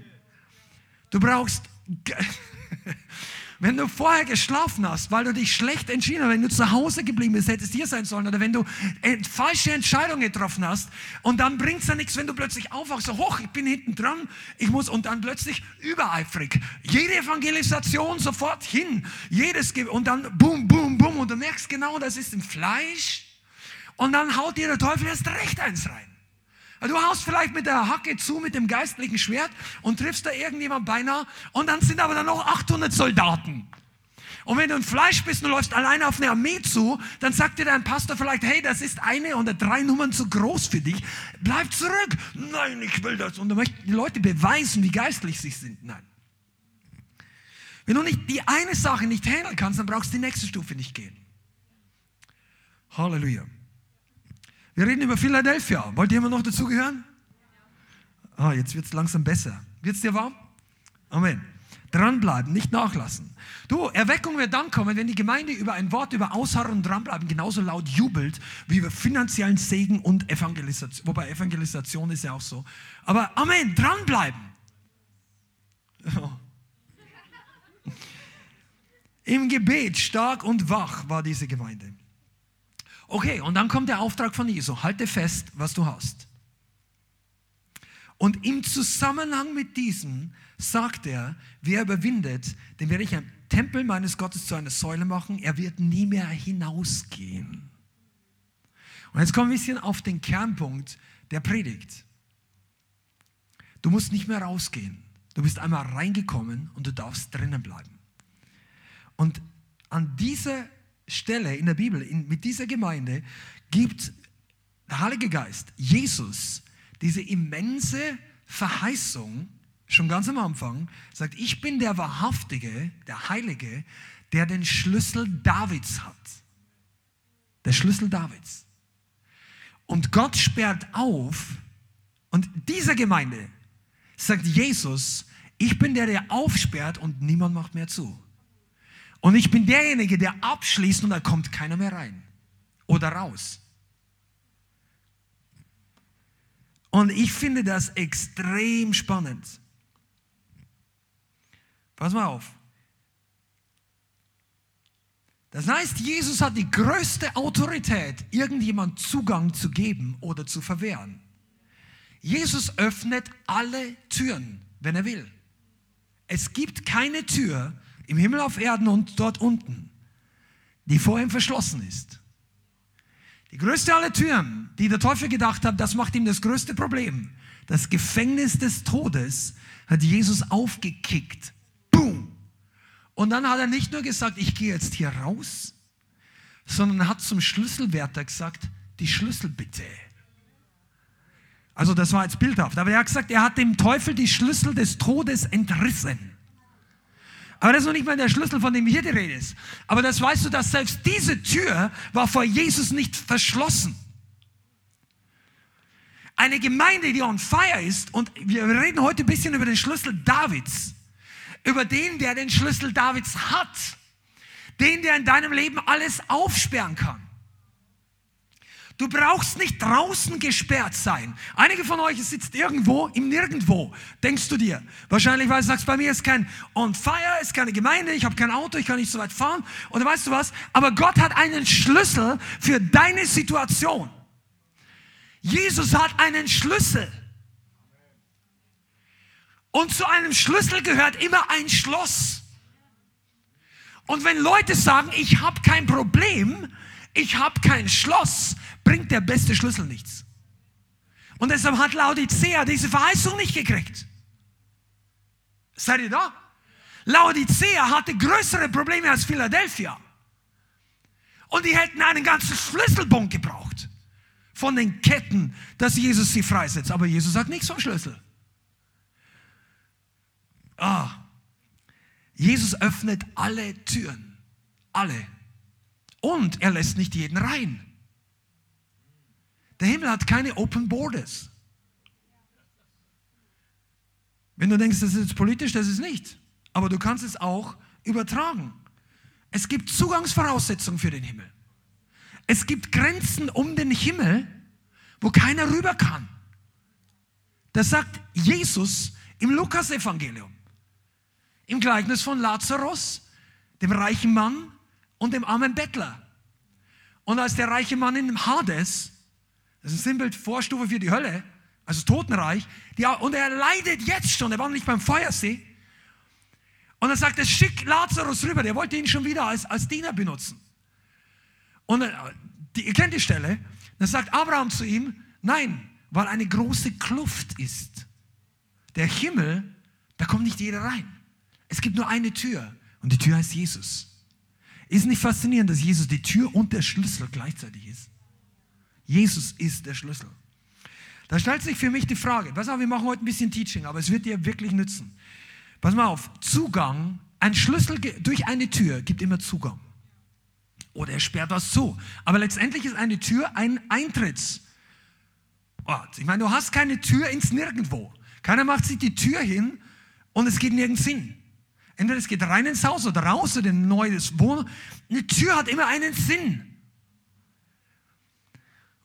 Du brauchst *laughs* *laughs* Wenn du vorher geschlafen hast, weil du dich schlecht entschieden hast, wenn du zu Hause geblieben bist, hättest hier sein sollen, oder wenn du äh, falsche Entscheidungen getroffen hast, und dann bringt es ja nichts, wenn du plötzlich aufwachst, so hoch, ich bin hinten dran, ich muss, und dann plötzlich übereifrig. Jede Evangelisation sofort hin, jedes, und dann boom, boom, boom, und du merkst genau, das ist im Fleisch, und dann haut dir der Teufel erst recht eins rein. Du haust vielleicht mit der Hacke zu, mit dem geistlichen Schwert und triffst da irgendjemand beinahe und dann sind aber dann noch 800 Soldaten. Und wenn du ein Fleisch bist und läufst alleine auf eine Armee zu, dann sagt dir dein Pastor vielleicht, hey, das ist eine oder drei Nummern zu groß für dich. Bleib zurück. Nein, ich will das. Und du möchtest die Leute beweisen, wie geistlich sie sind. Nein. Wenn du nicht die eine Sache nicht handeln kannst, dann brauchst du die nächste Stufe nicht gehen. Halleluja. Wir reden über Philadelphia. Wollt ihr immer noch dazugehören? Ah, jetzt wird es langsam besser. Wird es dir warm? Amen. Dranbleiben, nicht nachlassen. Du, Erweckung wird dann kommen, wenn die Gemeinde über ein Wort über Ausharren und Dranbleiben genauso laut jubelt, wie über finanziellen Segen und Evangelisation. Wobei Evangelisation ist ja auch so. Aber Amen, dranbleiben. *laughs* Im Gebet stark und wach war diese Gemeinde. Okay, und dann kommt der Auftrag von Jesu. Halte fest, was du hast. Und im Zusammenhang mit diesem sagt er, wer überwindet, den werde ich ein Tempel meines Gottes zu einer Säule machen. Er wird nie mehr hinausgehen. Und jetzt kommen wir ein bisschen auf den Kernpunkt der Predigt. Du musst nicht mehr rausgehen. Du bist einmal reingekommen und du darfst drinnen bleiben. Und an dieser Stelle in der Bibel, in, mit dieser Gemeinde, gibt der Heilige Geist, Jesus, diese immense Verheißung, schon ganz am Anfang, sagt, ich bin der Wahrhaftige, der Heilige, der den Schlüssel Davids hat. Der Schlüssel Davids. Und Gott sperrt auf, und dieser Gemeinde sagt Jesus, ich bin der, der aufsperrt und niemand macht mehr zu. Und ich bin derjenige, der abschließt und da kommt keiner mehr rein oder raus. Und ich finde das extrem spannend. Pass mal auf. Das heißt, Jesus hat die größte Autorität, irgendjemand Zugang zu geben oder zu verwehren. Jesus öffnet alle Türen, wenn er will. Es gibt keine Tür, im Himmel auf Erden und dort unten, die vor ihm verschlossen ist. Die größte aller Türen, die der Teufel gedacht hat, das macht ihm das größte Problem. Das Gefängnis des Todes hat Jesus aufgekickt. Boom! Und dann hat er nicht nur gesagt, ich gehe jetzt hier raus, sondern hat zum Schlüsselwärter gesagt, die Schlüssel bitte. Also das war jetzt bildhaft, aber er hat gesagt, er hat dem Teufel die Schlüssel des Todes entrissen. Aber das ist noch nicht mal der Schlüssel, von dem hier die Rede ist. Aber das weißt du, dass selbst diese Tür war vor Jesus nicht verschlossen. Eine Gemeinde, die on fire ist, und wir reden heute ein bisschen über den Schlüssel Davids, über den, der den Schlüssel Davids hat, den, der in deinem Leben alles aufsperren kann. Du brauchst nicht draußen gesperrt sein. Einige von euch sitzt irgendwo im Nirgendwo, denkst du dir. Wahrscheinlich, weil du sagst, bei mir ist kein On Fire, ist keine Gemeinde, ich habe kein Auto, ich kann nicht so weit fahren. Oder weißt du was? Aber Gott hat einen Schlüssel für deine Situation. Jesus hat einen Schlüssel. Und zu einem Schlüssel gehört immer ein Schloss. Und wenn Leute sagen, ich habe kein Problem, ich habe kein Schloss, bringt der beste Schlüssel nichts. Und deshalb hat Laodicea diese Verheißung nicht gekriegt. Seid ihr da? Laodicea hatte größere Probleme als Philadelphia. Und die hätten einen ganzen Schlüsselbund gebraucht von den Ketten, dass Jesus sie freisetzt. Aber Jesus sagt nichts vom Schlüssel. Ah, Jesus öffnet alle Türen. Alle. Und er lässt nicht jeden rein. Der Himmel hat keine Open Borders. Wenn du denkst, das ist politisch, das ist nicht. Aber du kannst es auch übertragen. Es gibt Zugangsvoraussetzungen für den Himmel. Es gibt Grenzen um den Himmel, wo keiner rüber kann. Das sagt Jesus im Lukasevangelium. Im Gleichnis von Lazarus, dem reichen Mann und dem armen Bettler. Und als der reiche Mann in Hades, das ist ein Sinnbild, Vorstufe für die Hölle, also Totenreich, die, und er leidet jetzt schon, er war nicht beim Feuersee. Und er sagt, es schick Lazarus rüber, der wollte ihn schon wieder als, als Diener benutzen. Und äh, die, ihr kennt die Stelle, dann sagt Abraham zu ihm, nein, weil eine große Kluft ist. Der Himmel, da kommt nicht jeder rein. Es gibt nur eine Tür und die Tür heißt Jesus. Ist nicht faszinierend, dass Jesus die Tür und der Schlüssel gleichzeitig ist? Jesus ist der Schlüssel. Da stellt sich für mich die Frage, pass auf, wir machen heute ein bisschen Teaching, aber es wird dir wirklich nützen. Pass mal auf, Zugang, ein Schlüssel durch eine Tür gibt immer Zugang. Oder er sperrt was zu. Aber letztendlich ist eine Tür ein Eintrittsort. Ich meine, du hast keine Tür ins Nirgendwo. Keiner macht sich die Tür hin und es geht nirgends hin. Entweder es geht rein ins Haus oder raus oder in ein neues Wohnen. Eine Tür hat immer einen Sinn.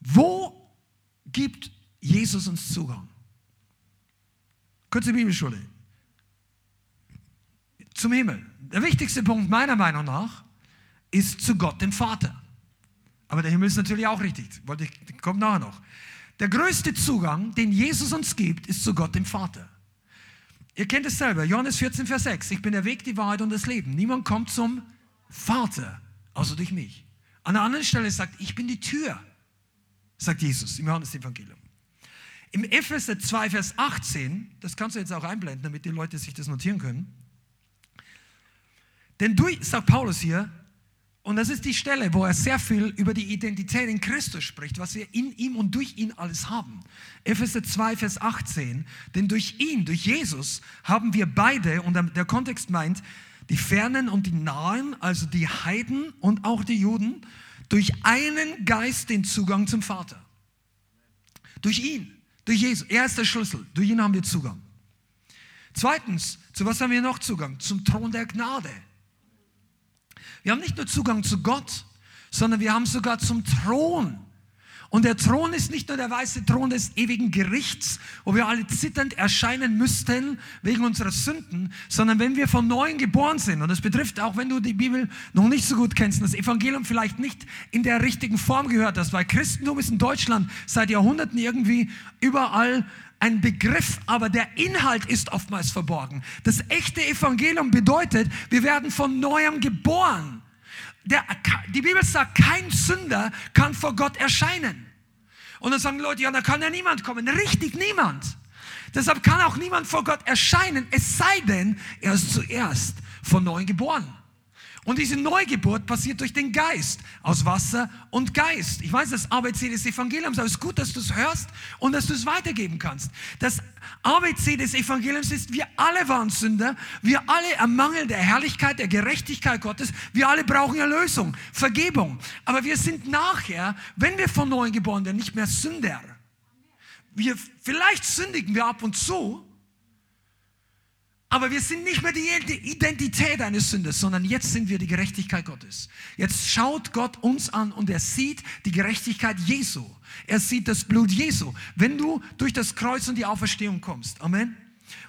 Wo gibt Jesus uns Zugang? Kurze Bibelschule. Zum Himmel. Der wichtigste Punkt meiner Meinung nach ist zu Gott, dem Vater. Aber der Himmel ist natürlich auch richtig. Kommt nachher noch. Der größte Zugang, den Jesus uns gibt, ist zu Gott, dem Vater. Ihr kennt es selber, Johannes 14, Vers 6. Ich bin der Weg, die Wahrheit und das Leben. Niemand kommt zum Vater, außer durch mich. An einer anderen Stelle sagt, ich bin die Tür, sagt Jesus im Johannes-Evangelium. Im Epheser 2, Vers 18, das kannst du jetzt auch einblenden, damit die Leute sich das notieren können. Denn durch, sagt Paulus hier, und das ist die Stelle, wo er sehr viel über die Identität in Christus spricht, was wir in ihm und durch ihn alles haben. Epheser 2, Vers 18. Denn durch ihn, durch Jesus, haben wir beide, und der Kontext meint, die Fernen und die Nahen, also die Heiden und auch die Juden, durch einen Geist den Zugang zum Vater. Durch ihn, durch Jesus. Er ist der Schlüssel. Durch ihn haben wir Zugang. Zweitens, zu was haben wir noch Zugang? Zum Thron der Gnade. Wir haben nicht nur Zugang zu Gott, sondern wir haben sogar zum Thron. Und der Thron ist nicht nur der weiße Thron des ewigen Gerichts, wo wir alle zitternd erscheinen müssten wegen unserer Sünden, sondern wenn wir von neuem geboren sind, und das betrifft auch, wenn du die Bibel noch nicht so gut kennst, das Evangelium vielleicht nicht in der richtigen Form gehört hast, weil Christentum ist in Deutschland seit Jahrhunderten irgendwie überall ein Begriff, aber der Inhalt ist oftmals verborgen. Das echte Evangelium bedeutet, wir werden von neuem geboren. Der, die Bibel sagt, kein Sünder kann vor Gott erscheinen. Und dann sagen Leute, ja, da kann ja niemand kommen. Richtig, niemand. Deshalb kann auch niemand vor Gott erscheinen, es sei denn, er ist zuerst von neuem geboren. Und diese Neugeburt passiert durch den Geist, aus Wasser und Geist. Ich weiß, das ABC des Evangeliums, aber es ist gut, dass du es hörst und dass du es weitergeben kannst. Das ABC des Evangeliums ist, wir alle waren Sünder, wir alle ermangeln der Herrlichkeit, der Gerechtigkeit Gottes, wir alle brauchen Erlösung, Vergebung. Aber wir sind nachher, wenn wir von neuem geboren werden, nicht mehr Sünder. Wir, vielleicht sündigen wir ab und zu, aber wir sind nicht mehr die Identität eines Sünders, sondern jetzt sind wir die Gerechtigkeit Gottes. Jetzt schaut Gott uns an und er sieht die Gerechtigkeit Jesu. Er sieht das Blut Jesu, wenn du durch das Kreuz und die Auferstehung kommst. Amen.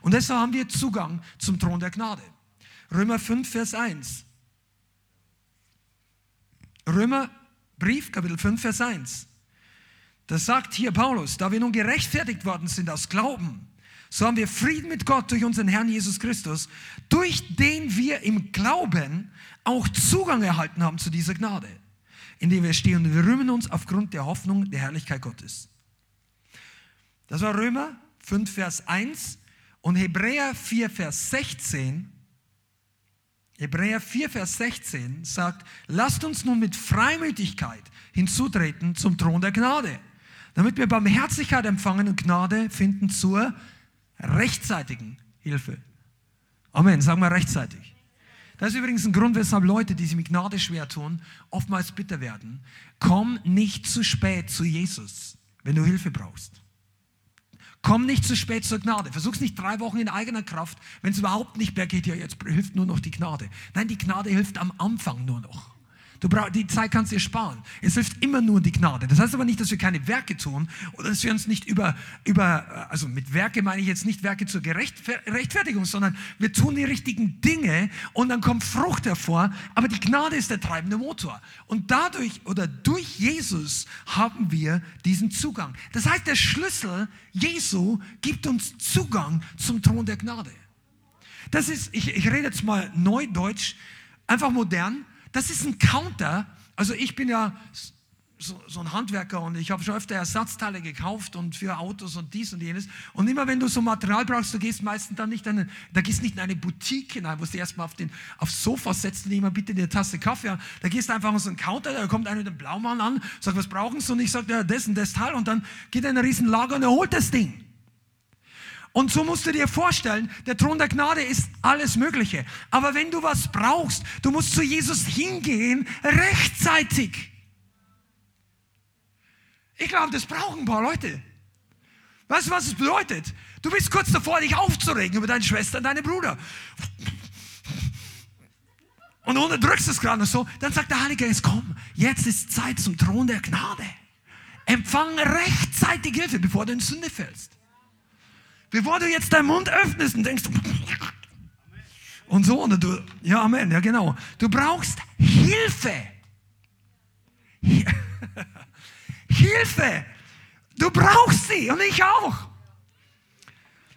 Und deshalb haben wir Zugang zum Thron der Gnade. Römer 5, Vers 1. Römer Brief, Kapitel 5, Vers 1. Das sagt hier Paulus, da wir nun gerechtfertigt worden sind aus Glauben, so haben wir Frieden mit Gott durch unseren Herrn Jesus Christus, durch den wir im Glauben auch Zugang erhalten haben zu dieser Gnade, in dem wir stehen und wir rühmen uns aufgrund der Hoffnung der Herrlichkeit Gottes. Das war Römer 5, Vers 1 und Hebräer 4, Vers 16. Hebräer 4, Vers 16 sagt, lasst uns nun mit Freimütigkeit hinzutreten zum Thron der Gnade, damit wir Barmherzigkeit empfangen und Gnade finden zur rechtzeitigen Hilfe. Amen, sagen wir rechtzeitig. Das ist übrigens ein Grund, weshalb Leute, die sich mit Gnade schwer tun, oftmals bitter werden. Komm nicht zu spät zu Jesus, wenn du Hilfe brauchst. Komm nicht zu spät zur Gnade. Versuch's nicht drei Wochen in eigener Kraft, wenn es überhaupt nicht mehr geht. Ja, jetzt hilft nur noch die Gnade. Nein, die Gnade hilft am Anfang nur noch. Du brauch, die Zeit kannst du dir sparen. Es hilft immer nur die Gnade. Das heißt aber nicht, dass wir keine Werke tun oder dass wir uns nicht über, über also mit Werke meine ich jetzt nicht Werke zur Rechtfertigung, sondern wir tun die richtigen Dinge und dann kommt Frucht hervor. Aber die Gnade ist der treibende Motor. Und dadurch oder durch Jesus haben wir diesen Zugang. Das heißt, der Schlüssel Jesu gibt uns Zugang zum Thron der Gnade. Das ist, ich, ich rede jetzt mal neudeutsch, einfach modern. Das ist ein Counter. Also ich bin ja so, so, ein Handwerker und ich habe schon öfter Ersatzteile gekauft und für Autos und dies und jenes. Und immer wenn du so Material brauchst, du gehst meistens dann nicht, eine, da gehst nicht in eine Boutique hinein, wo du erstmal auf den, aufs Sofa setzt und jemand bitte eine Tasse Kaffee an. Da gehst du einfach auf so einen Counter, da kommt einer mit einem Blaumann an, sagt, was brauchen sie? Und ich sage, ja, das und das Teil. Und dann geht er in ein riesen Lager und er holt das Ding. Und so musst du dir vorstellen, der Thron der Gnade ist alles Mögliche. Aber wenn du was brauchst, du musst zu Jesus hingehen, rechtzeitig. Ich glaube, das brauchen ein paar Leute. Weißt du, was es bedeutet? Du bist kurz davor, dich aufzuregen über deine Schwester und deine Bruder. Und unterdrückst es gerade so. Dann sagt der Heilige Geist, komm, jetzt ist Zeit zum Thron der Gnade. Empfang rechtzeitig Hilfe, bevor du in Sünde fällst. Bevor du jetzt deinen Mund öffnest und denkst, und so, und du, ja, Amen, ja, genau. Du brauchst Hilfe. *laughs* Hilfe. Du brauchst sie und ich auch.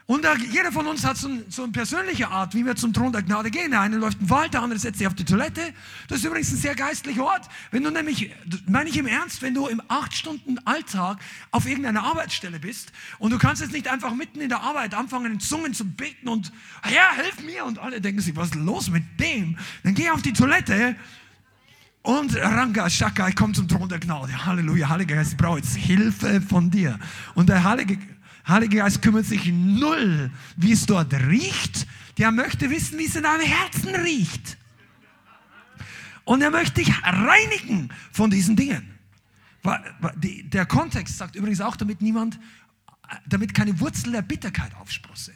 Und da, jeder von uns hat so, so, eine persönliche Art, wie wir zum Thron der Gnade gehen. Der eine läuft im Wald, der andere setzt sich auf die Toilette. Das ist übrigens ein sehr geistlicher Ort. Wenn du nämlich, meine ich im Ernst, wenn du im acht Stunden Alltag auf irgendeiner Arbeitsstelle bist und du kannst jetzt nicht einfach mitten in der Arbeit anfangen, in Zungen zu beten und Herr, hilf mir. Und alle denken sich, was ist los mit dem? Dann geh auf die Toilette und Ranga Shaka, ich komme zum Thron der Gnade. Halleluja, Heiliger Geist, ich brauche jetzt Hilfe von dir. Und der Heilige Heiliger Geist kümmert sich null, wie es dort riecht. Der möchte wissen, wie es in deinem Herzen riecht. Und er möchte dich reinigen von diesen Dingen. Der Kontext sagt übrigens auch, damit niemand, damit keine Wurzel der Bitterkeit aufsprosse.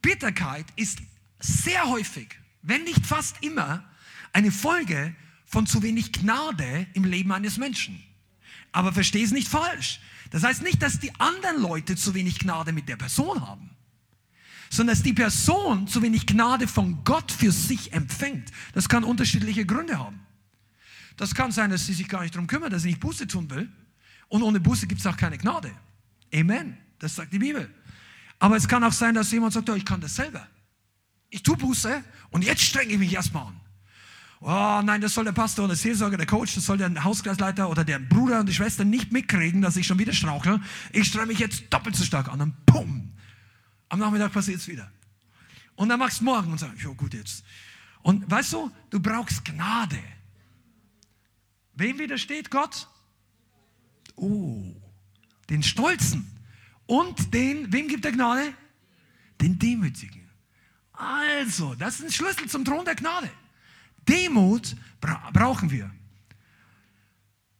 Bitterkeit ist sehr häufig, wenn nicht fast immer, eine Folge von zu wenig Gnade im Leben eines Menschen. Aber versteh es nicht falsch. Das heißt nicht, dass die anderen Leute zu wenig Gnade mit der Person haben, sondern dass die Person zu wenig Gnade von Gott für sich empfängt. Das kann unterschiedliche Gründe haben. Das kann sein, dass sie sich gar nicht darum kümmert, dass sie nicht Buße tun will. Und ohne Buße gibt es auch keine Gnade. Amen. Das sagt die Bibel. Aber es kann auch sein, dass jemand sagt, oh, ich kann das selber. Ich tue Buße und jetzt strenge ich mich erstmal an oh nein, das soll der Pastor oder der Seelsorger, der Coach, das soll der Hauskreisleiter oder der Bruder und die Schwester nicht mitkriegen, dass ich schon wieder strauchle. Ich strenge mich jetzt doppelt so stark an. Und pum, am Nachmittag passiert es wieder. Und dann machst du morgen und sagst, ja gut jetzt. Und weißt du, du brauchst Gnade. Wem widersteht Gott? Oh, den Stolzen. Und den, wem gibt er Gnade? Den Demütigen. Also, das ist ein Schlüssel zum Thron der Gnade. Demut bra brauchen wir.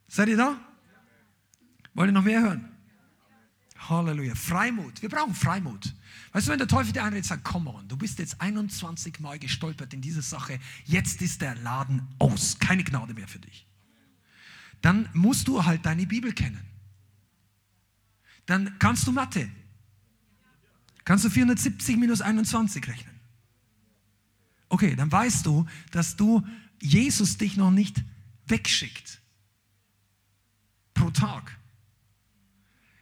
Seid ihr da? Wollt ihr noch mehr hören? Halleluja. Freimut. Wir brauchen Freimut. Weißt du, wenn der Teufel dir einredet, sagt, komm on, du bist jetzt 21 Mal gestolpert in diese Sache, jetzt ist der Laden aus, keine Gnade mehr für dich. Dann musst du halt deine Bibel kennen. Dann kannst du Mathe. Kannst du 470 minus 21 rechnen. Okay, dann weißt du, dass du Jesus dich noch nicht wegschickt. Pro Tag.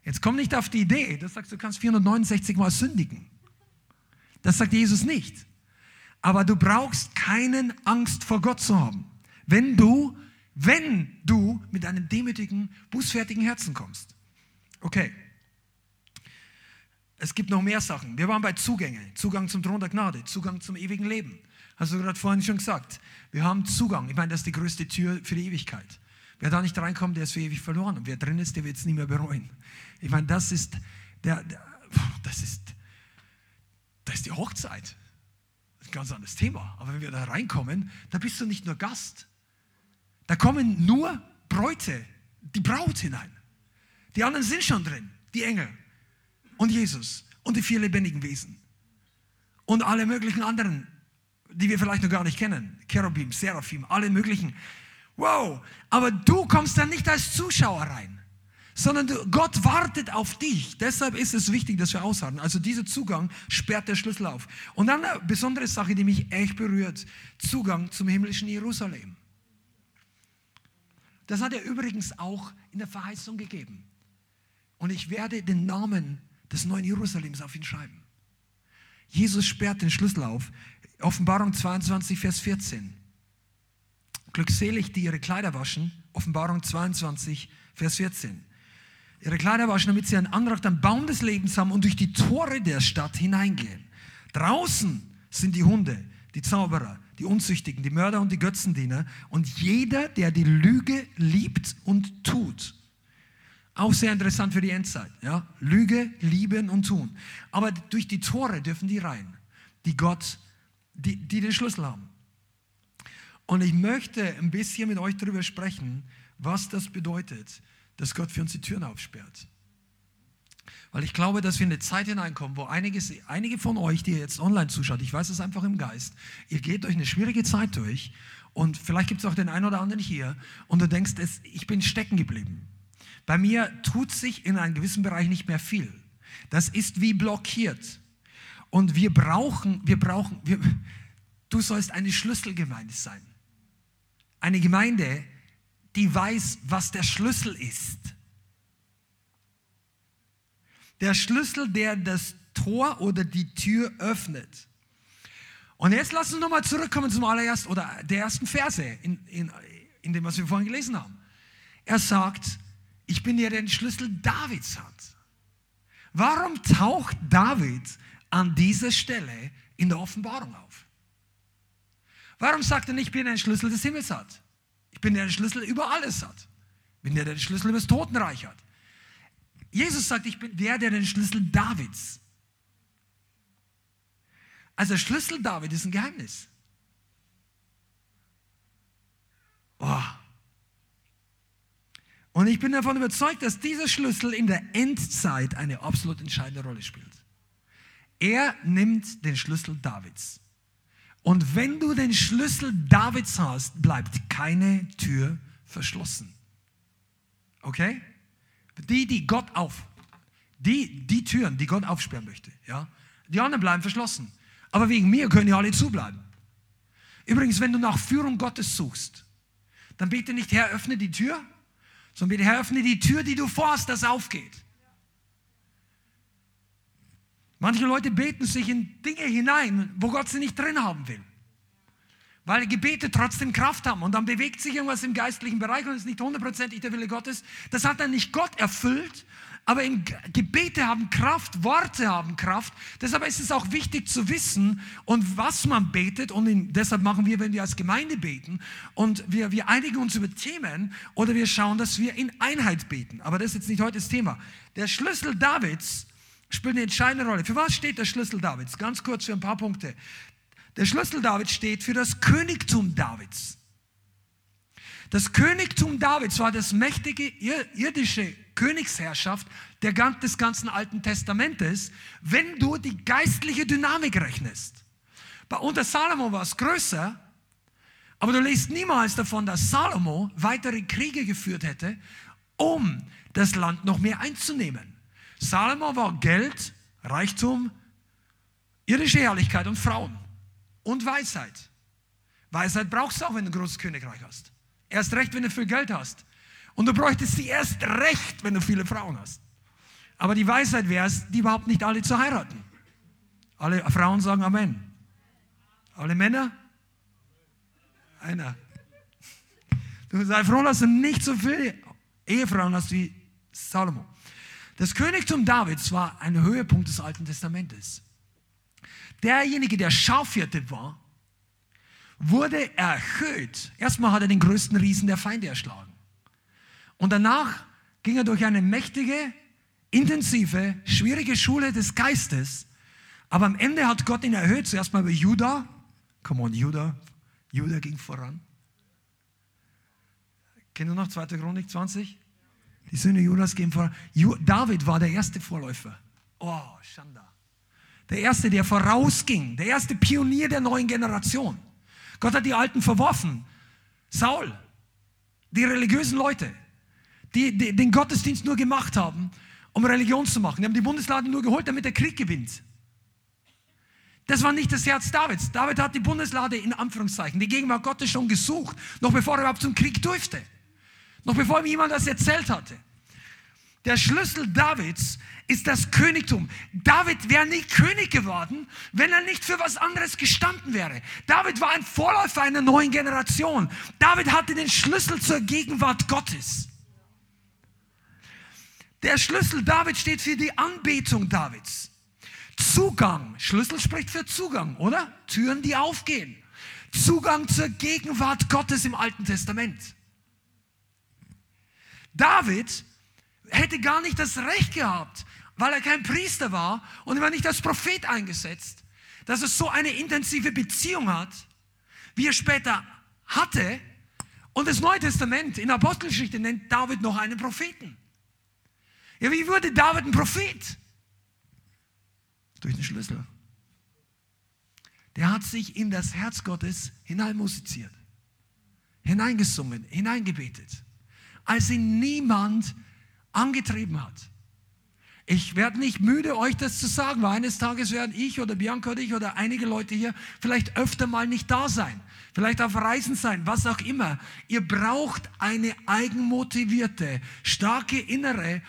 Jetzt komm nicht auf die Idee, das sagst du kannst 469 Mal sündigen. Das sagt Jesus nicht. Aber du brauchst keinen Angst vor Gott zu haben, wenn du, wenn du mit einem demütigen, bußfertigen Herzen kommst. Okay. Es gibt noch mehr Sachen. Wir waren bei Zugänge, Zugang zum Thron der Gnade, Zugang zum ewigen Leben. Hast du gerade vorhin schon gesagt. Wir haben Zugang. Ich meine, das ist die größte Tür für die Ewigkeit. Wer da nicht reinkommt, der ist für ewig verloren. Und wer drin ist, der wird es nie mehr bereuen. Ich meine, das ist, der, der, das ist, das ist die Hochzeit. Das ist ein ganz anderes Thema. Aber wenn wir da reinkommen, da bist du nicht nur Gast. Da kommen nur Bräute, die Braut hinein. Die anderen sind schon drin, die Engel und Jesus und die vier lebendigen Wesen und alle möglichen anderen, die wir vielleicht noch gar nicht kennen. Cherubim, Seraphim, alle möglichen. Wow, aber du kommst dann nicht als Zuschauer rein, sondern du, Gott wartet auf dich. Deshalb ist es wichtig, dass wir ausharren. Also dieser Zugang sperrt der Schlüssel auf. Und dann eine besondere Sache, die mich echt berührt, Zugang zum himmlischen Jerusalem. Das hat er übrigens auch in der Verheißung gegeben. Und ich werde den Namen des neuen Jerusalems auf ihn schreiben. Jesus sperrt den Schlüssel auf. Offenbarung 22, Vers 14. Glückselig, die ihre Kleider waschen. Offenbarung 22, Vers 14. Ihre Kleider waschen, damit sie einen Antrag am Baum des Lebens haben und durch die Tore der Stadt hineingehen. Draußen sind die Hunde, die Zauberer, die Unzüchtigen, die Mörder und die Götzendiener und jeder, der die Lüge liebt und tut. Auch sehr interessant für die Endzeit. Ja? Lüge, lieben und tun. Aber durch die Tore dürfen die rein, die Gott, die, die den Schlüssel haben. Und ich möchte ein bisschen mit euch darüber sprechen, was das bedeutet, dass Gott für uns die Türen aufsperrt. Weil ich glaube, dass wir in eine Zeit hineinkommen, wo einiges, einige von euch, die jetzt online zuschaut, ich weiß es einfach im Geist, ihr geht durch eine schwierige Zeit durch und vielleicht gibt es auch den einen oder anderen hier und du denkst, ich bin stecken geblieben. Bei mir tut sich in einem gewissen Bereich nicht mehr viel. Das ist wie blockiert. Und wir brauchen, wir brauchen, wir, du sollst eine Schlüsselgemeinde sein. Eine Gemeinde, die weiß, was der Schlüssel ist. Der Schlüssel, der das Tor oder die Tür öffnet. Und jetzt lass uns nochmal zurückkommen zum allerersten oder der ersten Verse in, in, in dem, was wir vorhin gelesen haben. Er sagt, ich bin der, der den Schlüssel Davids hat. Warum taucht David an dieser Stelle in der Offenbarung auf? Warum sagt er nicht, ich bin der Schlüssel des Himmels hat? Ich bin der, der Schlüssel über alles hat. Ich bin der, der den Schlüssel über das Totenreich hat. Jesus sagt, ich bin der, der den Schlüssel Davids. Also der Schlüssel David ist ein Geheimnis. Oh, und ich bin davon überzeugt, dass dieser Schlüssel in der Endzeit eine absolut entscheidende Rolle spielt. Er nimmt den Schlüssel Davids. Und wenn du den Schlüssel Davids hast, bleibt keine Tür verschlossen. Okay? Die, die Gott auf, die, die Türen, die Gott aufsperren möchte, ja, die anderen bleiben verschlossen. Aber wegen mir können ja alle zubleiben. Übrigens, wenn du nach Führung Gottes suchst, dann bete nicht, Herr, öffne die Tür, sondern bitte, Herr, öffne die Tür, die du vorhast, dass aufgeht. Manche Leute beten sich in Dinge hinein, wo Gott sie nicht drin haben will. Weil Gebete trotzdem Kraft haben und dann bewegt sich irgendwas im geistlichen Bereich und es ist nicht hundertprozentig der Wille Gottes. Das hat dann nicht Gott erfüllt, aber Gebete haben Kraft, Worte haben Kraft. Deshalb ist es auch wichtig zu wissen und was man betet. Und in, deshalb machen wir, wenn wir als Gemeinde beten und wir, wir einigen uns über Themen oder wir schauen, dass wir in Einheit beten. Aber das ist jetzt nicht heute das Thema. Der Schlüssel Davids spielt eine entscheidende Rolle. Für was steht der Schlüssel Davids? Ganz kurz für ein paar Punkte. Der Schlüssel Davids steht für das Königtum Davids. Das Königtum Davids war das mächtige irdische Königsherrschaft des ganzen Alten Testamentes, wenn du die geistliche Dynamik rechnest. Bei unter Salomo war es größer, aber du liest niemals davon, dass Salomo weitere Kriege geführt hätte, um das Land noch mehr einzunehmen. Salomo war Geld, Reichtum, irdische Herrlichkeit und Frauen und Weisheit. Weisheit brauchst du auch, wenn du ein großes Königreich hast. Erst recht, wenn du viel Geld hast. Und du bräuchtest sie erst recht, wenn du viele Frauen hast. Aber die Weisheit wäre es, die überhaupt nicht alle zu heiraten. Alle Frauen sagen Amen. Alle Männer? Einer. Du sei froh, dass du nicht so viele Ehefrauen hast wie Salomo. Das Königtum Davids war ein Höhepunkt des Alten Testamentes. Derjenige, der Schafhirte war, wurde erhöht. Erstmal hat er den größten Riesen der Feinde erschlagen. Und danach ging er durch eine mächtige, intensive, schwierige Schule des Geistes. Aber am Ende hat Gott ihn erhöht. Zuerst mal bei Judah. Come on, Judah. Judah ging voran. Kennt ihr noch 2. Chronik 20? Die Söhne Judas gehen voran. David war der erste Vorläufer. Oh, Schanda. Der erste, der vorausging. Der erste Pionier der neuen Generation. Gott hat die Alten verworfen. Saul. Die religiösen Leute die, die den Gottesdienst nur gemacht haben, um Religion zu machen. Die haben die Bundeslade nur geholt, damit der Krieg gewinnt. Das war nicht das Herz Davids. David hat die Bundeslade in Anführungszeichen, die Gegenwart Gottes schon gesucht, noch bevor er überhaupt zum Krieg durfte. Noch bevor ihm jemand das erzählt hatte. Der Schlüssel Davids ist das Königtum. David wäre nie König geworden, wenn er nicht für was anderes gestanden wäre. David war ein Vorläufer einer neuen Generation. David hatte den Schlüssel zur Gegenwart Gottes. Der Schlüssel David steht für die Anbetung Davids. Zugang, Schlüssel spricht für Zugang, oder? Türen, die aufgehen. Zugang zur Gegenwart Gottes im Alten Testament. David hätte gar nicht das Recht gehabt, weil er kein Priester war und er war nicht als Prophet eingesetzt, dass er so eine intensive Beziehung hat, wie er später hatte. Und das Neue Testament in der Apostelgeschichte nennt David noch einen Propheten. Ja, wie wurde David ein Prophet? Durch den Schlüssel. Der hat sich in das Herz Gottes hineinmusiziert, hineingesungen, hineingebetet, als ihn niemand angetrieben hat. Ich werde nicht müde, euch das zu sagen, weil eines Tages werden ich oder Bianca oder ich oder einige Leute hier vielleicht öfter mal nicht da sein, vielleicht auf Reisen sein, was auch immer. Ihr braucht eine eigenmotivierte, starke innere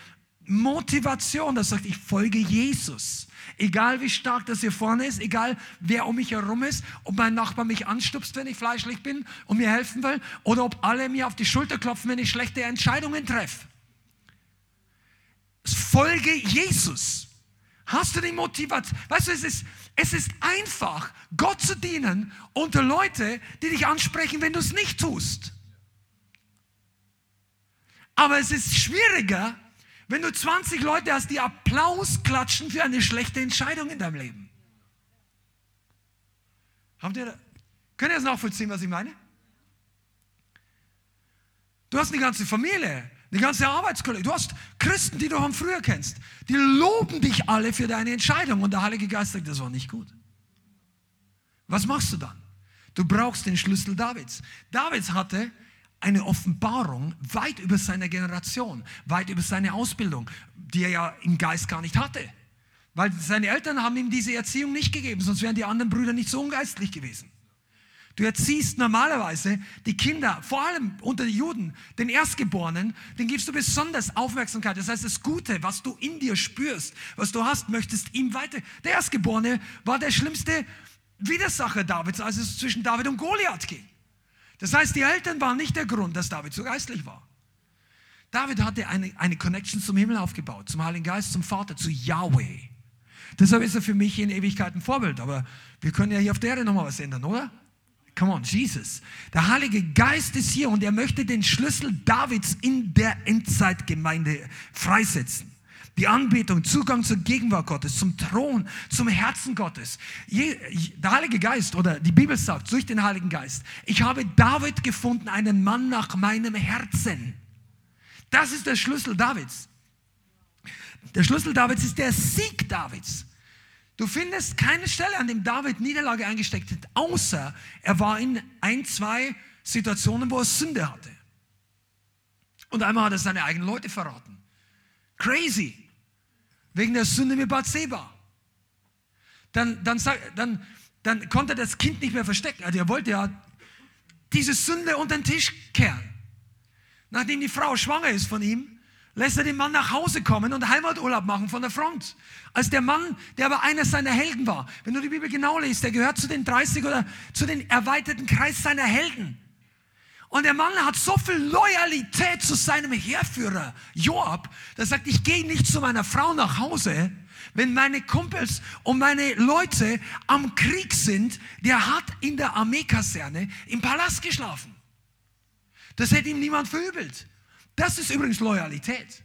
Motivation, das sagt, ich folge Jesus. Egal wie stark das hier vorne ist, egal wer um mich herum ist, ob mein Nachbar mich anstupst, wenn ich fleischlich bin und mir helfen will, oder ob alle mir auf die Schulter klopfen, wenn ich schlechte Entscheidungen treffe. Folge Jesus. Hast du die Motivation? Weißt du, es ist, es ist einfach, Gott zu dienen unter Leute, die dich ansprechen, wenn du es nicht tust. Aber es ist schwieriger, wenn du 20 Leute hast, die Applaus klatschen für eine schlechte Entscheidung in deinem Leben. Habt ihr, könnt ihr das nachvollziehen, was ich meine? Du hast eine ganze Familie, eine ganze Arbeitskollege, du hast Christen, die du von früher kennst, die loben dich alle für deine Entscheidung und der Heilige Geist sagt, das war nicht gut. Was machst du dann? Du brauchst den Schlüssel Davids. Davids hatte eine Offenbarung weit über seine Generation, weit über seine Ausbildung, die er ja im Geist gar nicht hatte. Weil seine Eltern haben ihm diese Erziehung nicht gegeben, sonst wären die anderen Brüder nicht so ungeistlich gewesen. Du erziehst normalerweise die Kinder, vor allem unter den Juden, den Erstgeborenen, den gibst du besonders Aufmerksamkeit. Das heißt, das Gute, was du in dir spürst, was du hast, möchtest ihm weiter. Der Erstgeborene war der schlimmste Widersacher Davids, als es zwischen David und Goliath ging. Das heißt, die Eltern waren nicht der Grund, dass David so geistlich war. David hatte eine, eine Connection zum Himmel aufgebaut, zum Heiligen Geist, zum Vater, zu Yahweh. Deshalb ist er für mich in Ewigkeit ein Vorbild. Aber wir können ja hier auf der Erde nochmal was ändern, oder? Come on, Jesus. Der Heilige Geist ist hier und er möchte den Schlüssel Davids in der Endzeitgemeinde freisetzen. Die Anbetung, Zugang zur Gegenwart Gottes, zum Thron, zum Herzen Gottes. der Heilige Geist oder die Bibel sagt durch den Heiligen Geist, ich habe David gefunden, einen Mann nach meinem Herzen. Das ist der Schlüssel Davids. Der Schlüssel Davids ist der Sieg Davids. Du findest keine Stelle, an dem David Niederlage eingesteckt hat, außer er war in ein, zwei Situationen, wo er Sünde hatte. Und einmal hat er seine eigenen Leute verraten. Crazy wegen der Sünde mit Bathseba. Dann, dann, dann, dann konnte das Kind nicht mehr verstecken. Also er wollte ja diese Sünde unter den Tisch kehren. Nachdem die Frau schwanger ist von ihm, lässt er den Mann nach Hause kommen und Heimaturlaub machen von der Front. Als der Mann, der aber einer seiner Helden war, wenn du die Bibel genau liest, der gehört zu den 30 oder zu den erweiterten Kreis seiner Helden. Und der Mann hat so viel Loyalität zu seinem Heerführer Joab, der sagt, ich gehe nicht zu meiner Frau nach Hause, wenn meine Kumpels und meine Leute am Krieg sind. Der hat in der Armeekaserne im Palast geschlafen. Das hätte ihm niemand verübelt. Das ist übrigens Loyalität.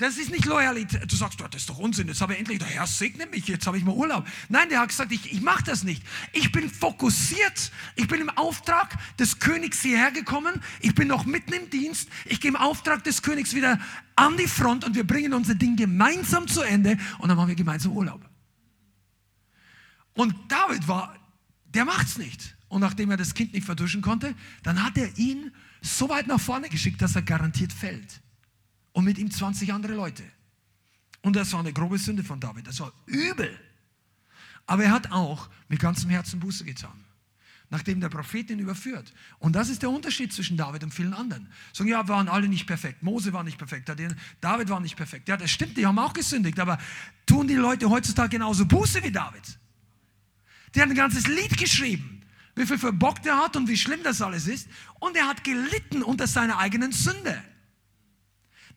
Das ist nicht Loyalität. Du sagst, das ist doch Unsinn. Jetzt habe ich endlich, der Herr segne mich, jetzt habe ich mal Urlaub. Nein, der hat gesagt, ich, ich mache das nicht. Ich bin fokussiert. Ich bin im Auftrag des Königs hierher gekommen. Ich bin noch mitten im Dienst. Ich gehe im Auftrag des Königs wieder an die Front und wir bringen unser Ding gemeinsam zu Ende und dann machen wir gemeinsam Urlaub. Und David war, der macht's nicht. Und nachdem er das Kind nicht verduschen konnte, dann hat er ihn so weit nach vorne geschickt, dass er garantiert fällt und mit ihm 20 andere Leute. Und das war eine grobe Sünde von David. Das war übel. Aber er hat auch mit ganzem Herzen Buße getan, nachdem der Prophet ihn überführt. Und das ist der Unterschied zwischen David und vielen anderen. Sagen, ja, waren alle nicht perfekt. Mose war nicht perfekt. David war nicht perfekt. Ja, das stimmt, die haben auch gesündigt. Aber tun die Leute heutzutage genauso Buße wie David? Der hat ein ganzes Lied geschrieben, wie viel verbockt er hat und wie schlimm das alles ist. Und er hat gelitten unter seiner eigenen Sünde.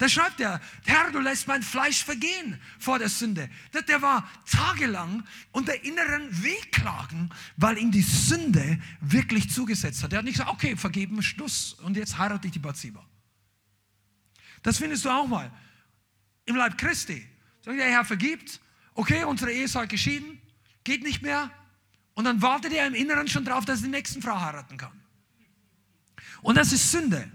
Da schreibt er, Herr, du lässt mein Fleisch vergehen vor der Sünde. Der war tagelang unter inneren Wehklagen, weil ihm die Sünde wirklich zugesetzt hat. Er hat nicht gesagt, okay, vergeben, Schluss und jetzt heirate ich die Bathseba. Das findest du auch mal im Leib Christi. Sagt der Herr vergibt, okay, unsere Ehe ist halt geschieden, geht nicht mehr. Und dann wartet er im Inneren schon drauf, dass er die nächsten Frau heiraten kann. Und das ist Sünde.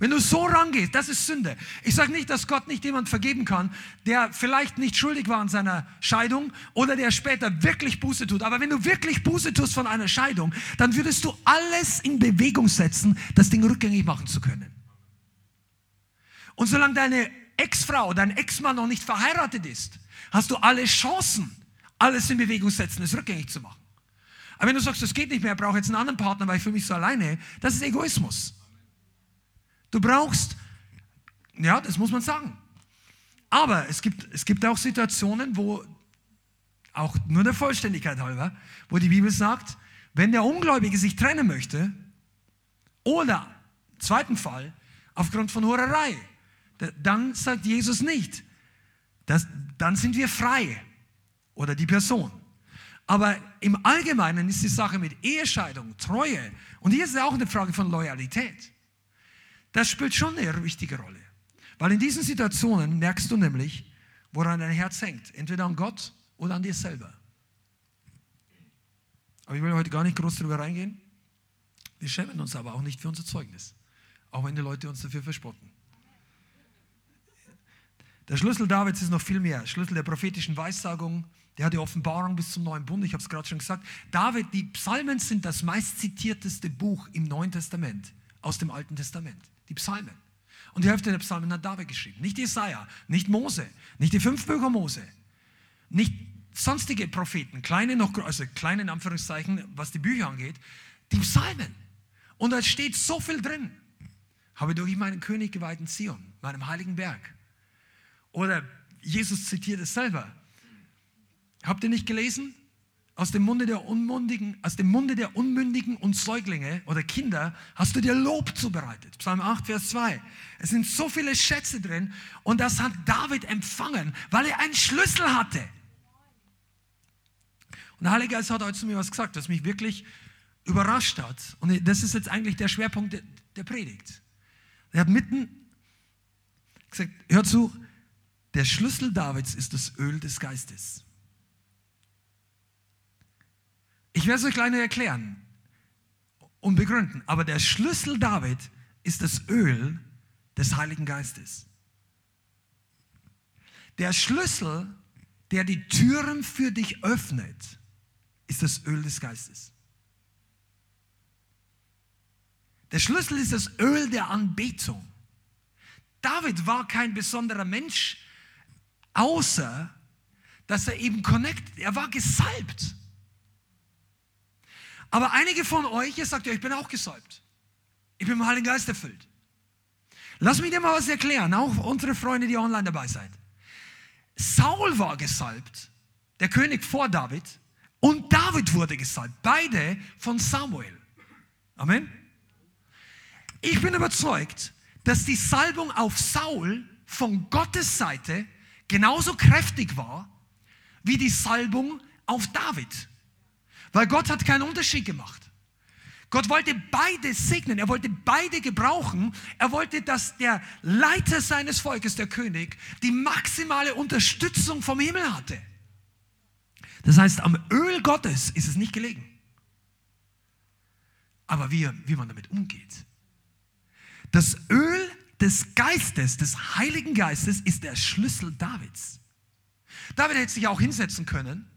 Wenn du so rangehst, das ist Sünde. Ich sage nicht, dass Gott nicht jemand vergeben kann, der vielleicht nicht schuldig war an seiner Scheidung oder der später wirklich Buße tut. Aber wenn du wirklich Buße tust von einer Scheidung, dann würdest du alles in Bewegung setzen, das Ding rückgängig machen zu können. Und solange deine Ex-Frau, dein Ex-Mann noch nicht verheiratet ist, hast du alle Chancen, alles in Bewegung setzen, es rückgängig zu machen. Aber wenn du sagst, das geht nicht mehr, ich brauche jetzt einen anderen Partner, weil ich fühle mich so alleine, das ist Egoismus. Du brauchst, ja, das muss man sagen. Aber es gibt, es gibt auch Situationen, wo, auch nur der Vollständigkeit halber, wo die Bibel sagt, wenn der Ungläubige sich trennen möchte, oder, zweiten Fall, aufgrund von Hurerei, dann sagt Jesus nicht, dass, dann sind wir frei oder die Person. Aber im Allgemeinen ist die Sache mit Ehescheidung, Treue, und hier ist es auch eine Frage von Loyalität. Das spielt schon eine wichtige Rolle. Weil in diesen Situationen merkst du nämlich, woran dein Herz hängt. Entweder an Gott oder an dir selber. Aber ich will heute gar nicht groß darüber reingehen. Wir schämen uns aber auch nicht für unser Zeugnis. Auch wenn die Leute uns dafür verspotten. Der Schlüssel Davids ist noch viel mehr. Schlüssel der prophetischen Weissagung, der hat die Offenbarung bis zum neuen Bund. Ich habe es gerade schon gesagt. David, die Psalmen sind das meistzitierteste Buch im Neuen Testament aus dem Alten Testament die Psalmen. Und die Hälfte der Psalmen hat David geschrieben. Nicht Jesaja, nicht Mose, nicht die fünf Bücher Mose, nicht sonstige Propheten, kleine noch, also kleine in Anführungszeichen, was die Bücher angeht, die Psalmen. Und da steht so viel drin. Habe durch meinen König geweihten Zion, meinem heiligen Berg. Oder Jesus zitiert es selber. Habt ihr nicht gelesen? Aus dem Munde der Unmundigen, aus dem Munde der Unmündigen und Säuglinge oder Kinder hast du dir Lob zubereitet. Psalm 8, Vers 2. Es sind so viele Schätze drin und das hat David empfangen, weil er einen Schlüssel hatte. Und der Heilige Geist hat heute zu mir was gesagt, das mich wirklich überrascht hat. Und das ist jetzt eigentlich der Schwerpunkt der Predigt. Er hat mitten gesagt, hör zu, der Schlüssel Davids ist das Öl des Geistes. Ich werde es euch gleich erklären und begründen. Aber der Schlüssel David ist das Öl des Heiligen Geistes. Der Schlüssel, der die Türen für dich öffnet, ist das Öl des Geistes. Der Schlüssel ist das Öl der Anbetung. David war kein besonderer Mensch, außer dass er eben connected, er war gesalbt. Aber einige von euch, ihr sagt ja, ich bin auch gesalbt. Ich bin im Heiligen Geist erfüllt. Lass mich dir mal was erklären, auch unsere Freunde, die online dabei seid. Saul war gesalbt, der König vor David, und David wurde gesalbt, beide von Samuel. Amen. Ich bin überzeugt, dass die Salbung auf Saul von Gottes Seite genauso kräftig war wie die Salbung auf David. Weil Gott hat keinen Unterschied gemacht. Gott wollte beide segnen, er wollte beide gebrauchen. Er wollte, dass der Leiter seines Volkes, der König, die maximale Unterstützung vom Himmel hatte. Das heißt, am Öl Gottes ist es nicht gelegen. Aber wie, wie man damit umgeht. Das Öl des Geistes, des Heiligen Geistes, ist der Schlüssel Davids. David hätte sich auch hinsetzen können.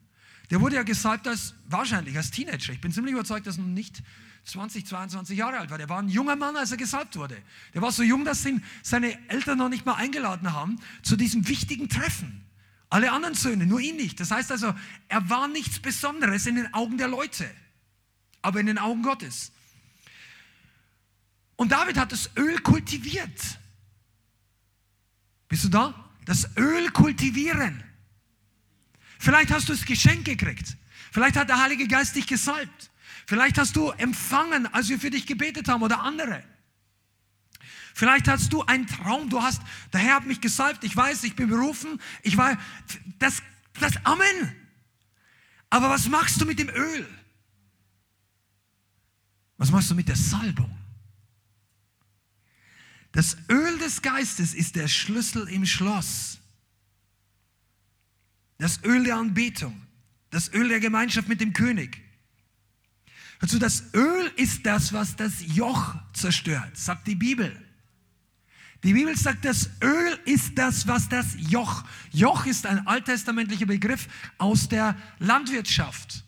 Der wurde ja gesalbt als, wahrscheinlich als Teenager. Ich bin ziemlich überzeugt, dass er nicht 20, 22 Jahre alt war. Der war ein junger Mann, als er gesalbt wurde. Der war so jung, dass ihn seine Eltern noch nicht mal eingeladen haben zu diesem wichtigen Treffen. Alle anderen Söhne, nur ihn nicht. Das heißt also, er war nichts Besonderes in den Augen der Leute, aber in den Augen Gottes. Und David hat das Öl kultiviert. Bist du da? Das Öl kultivieren. Vielleicht hast du das Geschenk gekriegt. Vielleicht hat der Heilige Geist dich gesalbt. Vielleicht hast du empfangen, als wir für dich gebetet haben oder andere. Vielleicht hast du einen Traum, du hast, der Herr hat mich gesalbt, ich weiß, ich bin berufen, ich weiß, das, das, Amen. Aber was machst du mit dem Öl? Was machst du mit der Salbung? Das Öl des Geistes ist der Schlüssel im Schloss. Das Öl der Anbetung, das Öl der Gemeinschaft mit dem König. Also das Öl ist das, was das Joch zerstört, sagt die Bibel. Die Bibel sagt, das Öl ist das, was das Joch. Joch ist ein alttestamentlicher Begriff aus der Landwirtschaft.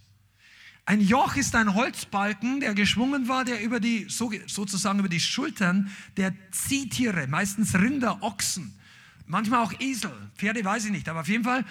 Ein Joch ist ein Holzbalken, der geschwungen war, der über die, sozusagen über die Schultern der Ziehtiere, meistens Rinder, Ochsen, manchmal auch Esel, Pferde weiß ich nicht, aber auf jeden Fall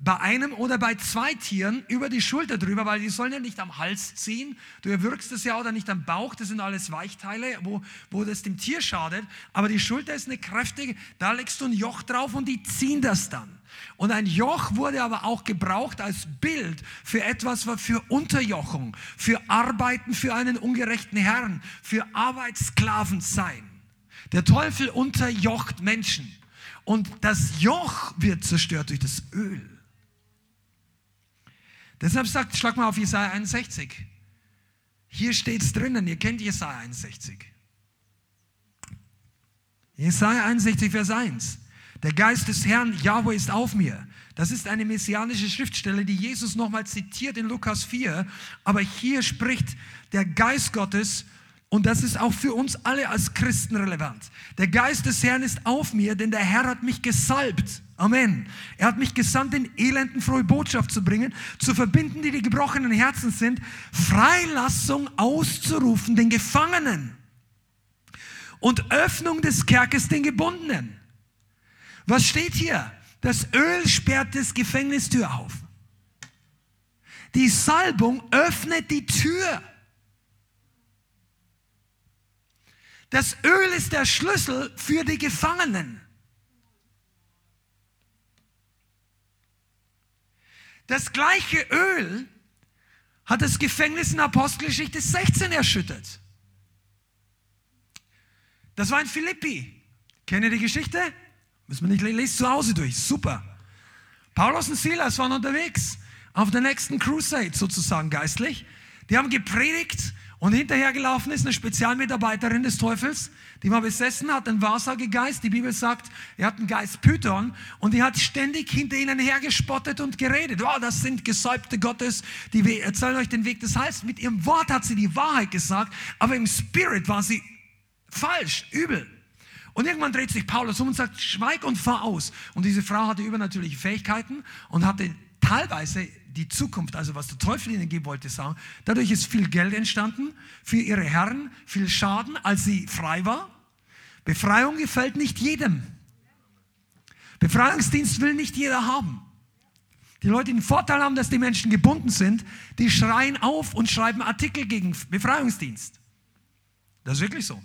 bei einem oder bei zwei Tieren über die Schulter drüber, weil die sollen ja nicht am Hals ziehen. Du erwürgst es ja oder nicht am Bauch, das sind alles Weichteile, wo, wo das dem Tier schadet. Aber die Schulter ist eine kräftige, da legst du ein Joch drauf und die ziehen das dann. Und ein Joch wurde aber auch gebraucht als Bild für etwas, für Unterjochung, für Arbeiten für einen ungerechten Herrn, für Arbeitssklaven sein. Der Teufel unterjocht Menschen. Und das Joch wird zerstört durch das Öl. Deshalb sagt, schlag mal auf Jesaja 61. Hier steht es drinnen, ihr kennt Jesaja 61. Jesaja 61, Vers 1. Der Geist des Herrn, Yahweh, ist auf mir. Das ist eine messianische Schriftstelle, die Jesus nochmal zitiert in Lukas 4. Aber hier spricht der Geist Gottes und das ist auch für uns alle als Christen relevant. Der Geist des Herrn ist auf mir, denn der Herr hat mich gesalbt. Amen. Er hat mich gesandt, den Elenden frohe Botschaft zu bringen, zu verbinden, die die gebrochenen Herzen sind, Freilassung auszurufen den Gefangenen und Öffnung des Kerkes den Gebundenen. Was steht hier? Das Öl sperrt das Gefängnistür auf. Die Salbung öffnet die Tür. Das Öl ist der Schlüssel für die Gefangenen. Das gleiche Öl hat das Gefängnis in Apostelgeschichte 16 erschüttert. Das war in Philippi. Kennt ihr die Geschichte? Müssen wir nicht lesen zu Hause durch. Super. Paulus und Silas waren unterwegs auf der nächsten Crusade sozusagen geistlich. Die haben gepredigt und hinterhergelaufen ist eine Spezialmitarbeiterin des Teufels, die war besessen, hat einen Wahrsagegeist. Die Bibel sagt, er hat einen Geist Python und die hat ständig hinter ihnen hergespottet und geredet. Oh, das sind Gesäubte Gottes, die erzählen euch den Weg des Heils. Mit ihrem Wort hat sie die Wahrheit gesagt, aber im Spirit war sie falsch, übel. Und irgendwann dreht sich Paulus um und sagt, schweig und fahr aus. Und diese Frau hatte übernatürliche Fähigkeiten und hatte teilweise die Zukunft, also was der Teufel ihnen geben wollte, sagen. Dadurch ist viel Geld entstanden für ihre Herren, viel Schaden, als sie frei war. Befreiung gefällt nicht jedem. Befreiungsdienst will nicht jeder haben. Die Leute, die den Vorteil haben, dass die Menschen gebunden sind, die schreien auf und schreiben Artikel gegen Befreiungsdienst. Das ist wirklich so.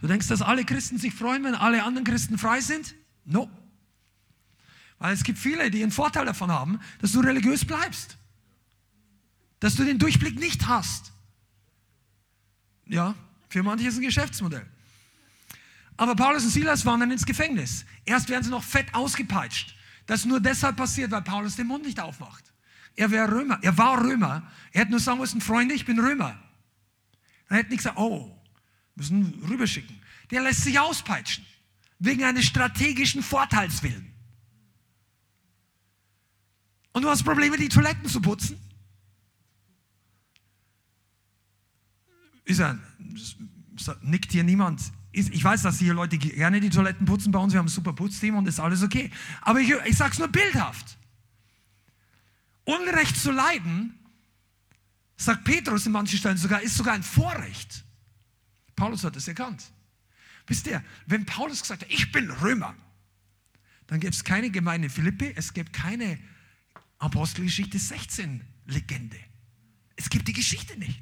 Du denkst, dass alle Christen sich freuen, wenn alle anderen Christen frei sind? No. Weil es gibt viele, die einen Vorteil davon haben, dass du religiös bleibst. Dass du den Durchblick nicht hast. Ja, Für manche ist ein Geschäftsmodell. Aber Paulus und Silas waren dann ins Gefängnis. Erst werden sie noch fett ausgepeitscht. Das nur deshalb passiert, weil Paulus den Mund nicht aufmacht. Er wäre Römer. Er war Römer. Er hätte nur sagen müssen, Freunde, ich bin Römer. Er hätte nicht gesagt, oh, müssen rüberschicken. Der lässt sich auspeitschen. Wegen eines strategischen Vorteilswillen. Und du hast Probleme, die Toiletten zu putzen? Ist er, nickt hier niemand. Ich weiß, dass hier Leute gerne die Toiletten putzen bei uns. Wir haben ein super Putzteam und ist alles okay. Aber ich, ich sage es nur bildhaft. Unrecht zu leiden, sagt Petrus in manchen Stellen sogar, ist sogar ein Vorrecht. Paulus hat es erkannt. Wisst ihr, wenn Paulus gesagt hat, ich bin Römer, dann gäbe es keine Gemeinde Philippi, es gäbe keine Apostelgeschichte 16 Legende. Es gibt die Geschichte nicht.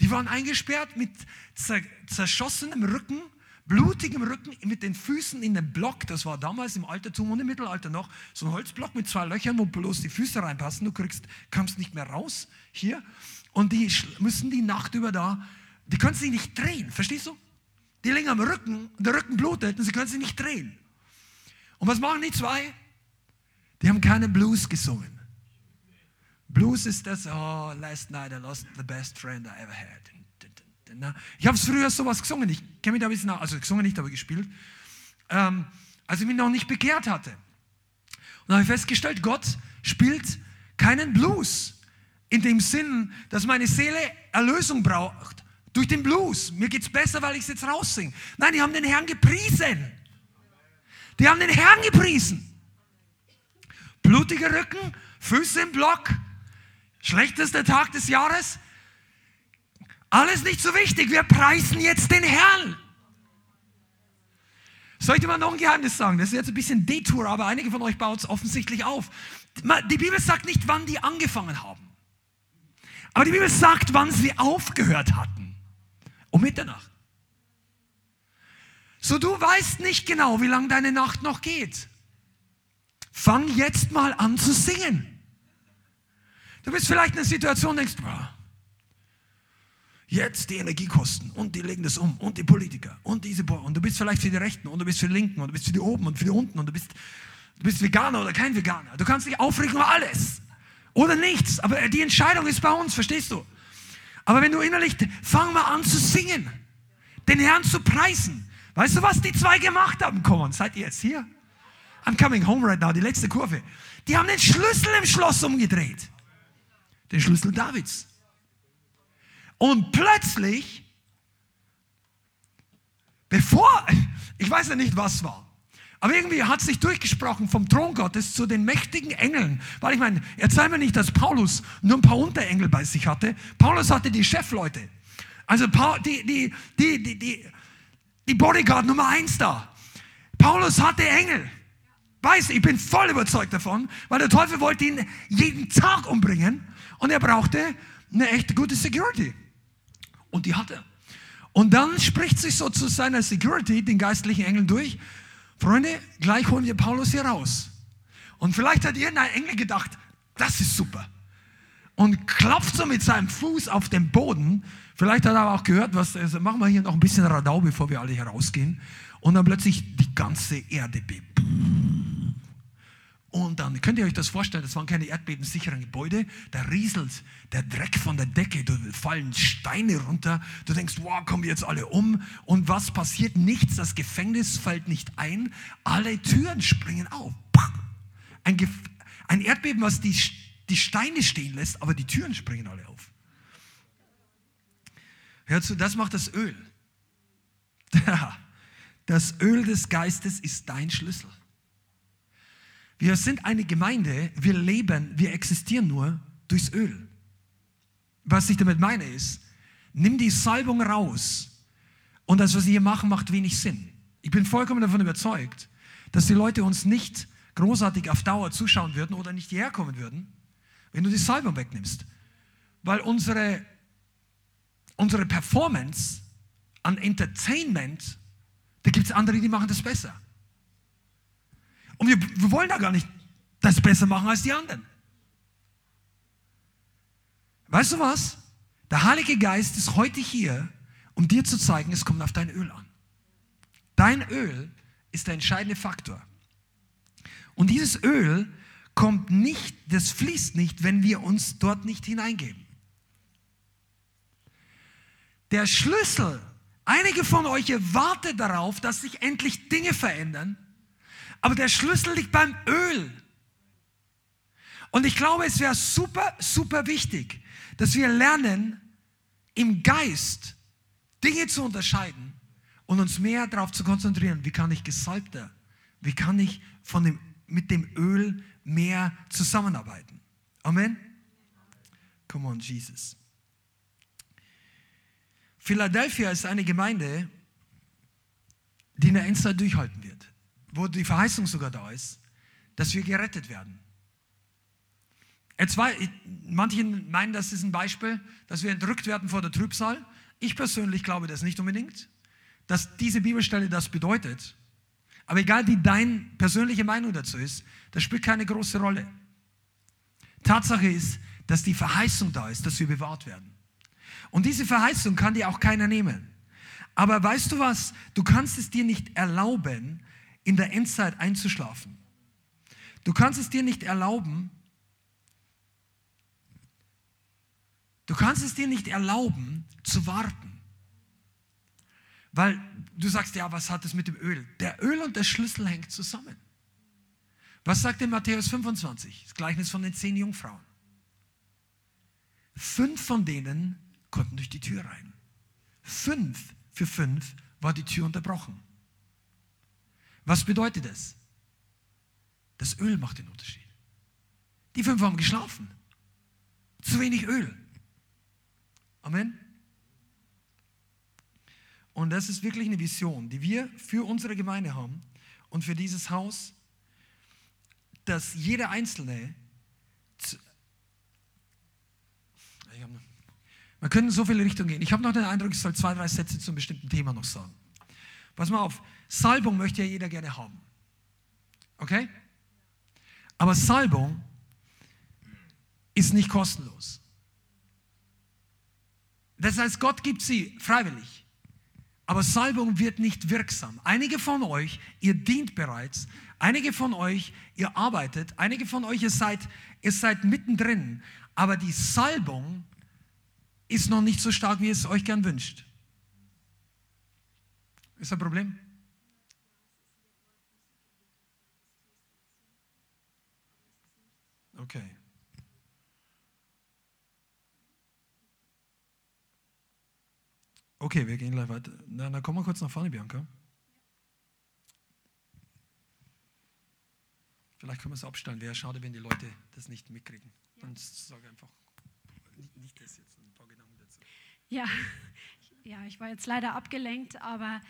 Die waren eingesperrt mit zerschossenem Rücken, blutigem Rücken, mit den Füßen in den Block. Das war damals im Altertum und im Mittelalter noch so ein Holzblock mit zwei Löchern, wo bloß die Füße reinpassen. Du kriegst, kommst nicht mehr raus hier. Und die müssen die Nacht über da, die können sich nicht drehen, verstehst du? Die liegen am Rücken, der Rücken blutet und sie können sich nicht drehen. Und was machen die zwei? Die haben keinen Blues gesungen. Blues ist das, oh, last night I lost the best friend I ever had. Ich habe früher sowas gesungen, ich kenne mich da ein bisschen, also gesungen nicht, aber gespielt, ähm, als ich mich noch nicht bekehrt hatte. Und da habe ich festgestellt, Gott spielt keinen Blues in dem Sinn, dass meine Seele Erlösung braucht durch den Blues. Mir geht es besser, weil ich es jetzt raussinge. Nein, die haben den Herrn gepriesen. Die haben den Herrn gepriesen. Blutiger Rücken, Füße im Block, Schlechtester Tag des Jahres? Alles nicht so wichtig. Wir preisen jetzt den Herrn. Soll ich dir mal noch ein Geheimnis sagen? Das ist jetzt ein bisschen Detour, aber einige von euch baut es offensichtlich auf. Die Bibel sagt nicht, wann die angefangen haben. Aber die Bibel sagt, wann sie aufgehört hatten. Um Mitternacht. So, du weißt nicht genau, wie lange deine Nacht noch geht. Fang jetzt mal an zu singen. Du bist vielleicht in einer Situation denkst, boah, jetzt die Energiekosten und die legen das um und die Politiker und diese boah, und du bist vielleicht für die Rechten und du bist für die Linken und du bist für die oben und für die unten und du bist, du bist Veganer oder kein Veganer. Du kannst dich aufregen über alles oder nichts, aber die Entscheidung ist bei uns, verstehst du? Aber wenn du innerlich, fang mal an zu singen, den Herrn zu preisen. Weißt du, was die zwei gemacht haben? Komm seid ihr jetzt hier? I'm coming home right now, die letzte Kurve. Die haben den Schlüssel im Schloss umgedreht den Schlüssel Davids. Und plötzlich, bevor, ich weiß ja nicht, was war, aber irgendwie hat sich durchgesprochen vom Thron Gottes zu den mächtigen Engeln. Weil ich meine, erzähl mir nicht, dass Paulus nur ein paar Unterengel bei sich hatte. Paulus hatte die Chefleute. Also die, die, die, die, die, Bodyguard Nummer eins da. Paulus hatte Engel. Weiß, ich bin voll überzeugt davon, weil der Teufel wollte ihn jeden Tag umbringen. Und er brauchte eine echt gute Security. Und die hatte er. Und dann spricht sich so zu seiner Security, den geistlichen Engeln durch, Freunde, gleich holen wir Paulus hier raus. Und vielleicht hat irgendein Engel gedacht, das ist super. Und klopft so mit seinem Fuß auf den Boden. Vielleicht hat er aber auch gehört, was, also machen wir hier noch ein bisschen Radau, bevor wir alle hier rausgehen. Und dann plötzlich die ganze Erde bebt. Und dann könnt ihr euch das vorstellen, das waren keine erdbebensicheren Gebäude, da rieselt der Dreck von der Decke, da fallen Steine runter, du denkst, wow, kommen wir jetzt alle um? Und was passiert? Nichts, das Gefängnis fällt nicht ein, alle Türen springen auf. Ein, Ge ein Erdbeben, was die, die Steine stehen lässt, aber die Türen springen alle auf. Hör zu, das macht das Öl. *laughs* Das Öl des Geistes ist dein Schlüssel. Wir sind eine Gemeinde, wir leben, wir existieren nur durchs Öl. Was ich damit meine ist, nimm die Salbung raus und das, was wir hier machen, macht wenig Sinn. Ich bin vollkommen davon überzeugt, dass die Leute uns nicht großartig auf Dauer zuschauen würden oder nicht hierher kommen würden, wenn du die Salbung wegnimmst. Weil unsere, unsere Performance an Entertainment, da gibt es andere, die machen das besser. Und wir, wir wollen da gar nicht das besser machen als die anderen. Weißt du was? Der Heilige Geist ist heute hier um dir zu zeigen, es kommt auf dein Öl an. Dein Öl ist der entscheidende Faktor. Und dieses Öl kommt nicht, das fließt nicht, wenn wir uns dort nicht hineingeben. Der Schlüssel, einige von euch warten darauf, dass sich endlich Dinge verändern, aber der Schlüssel liegt beim Öl. Und ich glaube, es wäre super, super wichtig, dass wir lernen, im Geist Dinge zu unterscheiden und uns mehr darauf zu konzentrieren, wie kann ich gesalbter, wie kann ich von dem, mit dem Öl mehr zusammenarbeiten. Amen. Come on, Jesus. Philadelphia ist eine Gemeinde, die in der Endzeit durchhalten wird, wo die Verheißung sogar da ist, dass wir gerettet werden. Manche meinen, das ist ein Beispiel, dass wir entrückt werden vor der Trübsal. Ich persönlich glaube das nicht unbedingt, dass diese Bibelstelle das bedeutet. Aber egal wie deine persönliche Meinung dazu ist, das spielt keine große Rolle. Tatsache ist, dass die Verheißung da ist, dass wir bewahrt werden. Und diese Verheißung kann dir auch keiner nehmen. Aber weißt du was? Du kannst es dir nicht erlauben, in der Endzeit einzuschlafen. Du kannst es dir nicht erlauben, du kannst es dir nicht erlauben, zu warten. Weil du sagst, ja, was hat es mit dem Öl? Der Öl und der Schlüssel hängt zusammen. Was sagt in Matthäus 25? Das Gleichnis von den zehn Jungfrauen. Fünf von denen konnten durch die Tür rein. Fünf für fünf war die Tür unterbrochen. Was bedeutet das? Das Öl macht den Unterschied. Die fünf haben geschlafen. Zu wenig Öl. Amen. Und das ist wirklich eine Vision, die wir für unsere Gemeinde haben und für dieses Haus, dass jeder Einzelne, man könnte in so viele Richtungen gehen. Ich habe noch den Eindruck, ich soll zwei, drei Sätze zu einem bestimmten Thema noch sagen. Pass mal auf, Salbung möchte ja jeder gerne haben. Okay? Aber Salbung ist nicht kostenlos. Das heißt, Gott gibt sie freiwillig. Aber Salbung wird nicht wirksam. Einige von euch, ihr dient bereits. Einige von euch, ihr arbeitet. Einige von euch, ihr seid, ihr seid mittendrin. Aber die Salbung ist noch nicht so stark, wie ihr es euch gern wünscht. Ist ein Problem? Okay. Okay, wir gehen gleich weiter. Na, dann komm mal kurz nach vorne, Bianca. Vielleicht können wir es abstellen. Wäre schade, wenn die Leute das nicht mitkriegen. Dann sage einfach nicht das jetzt, ein paar Gedanken dazu. Ja, ja, ich war jetzt leider abgelenkt, aber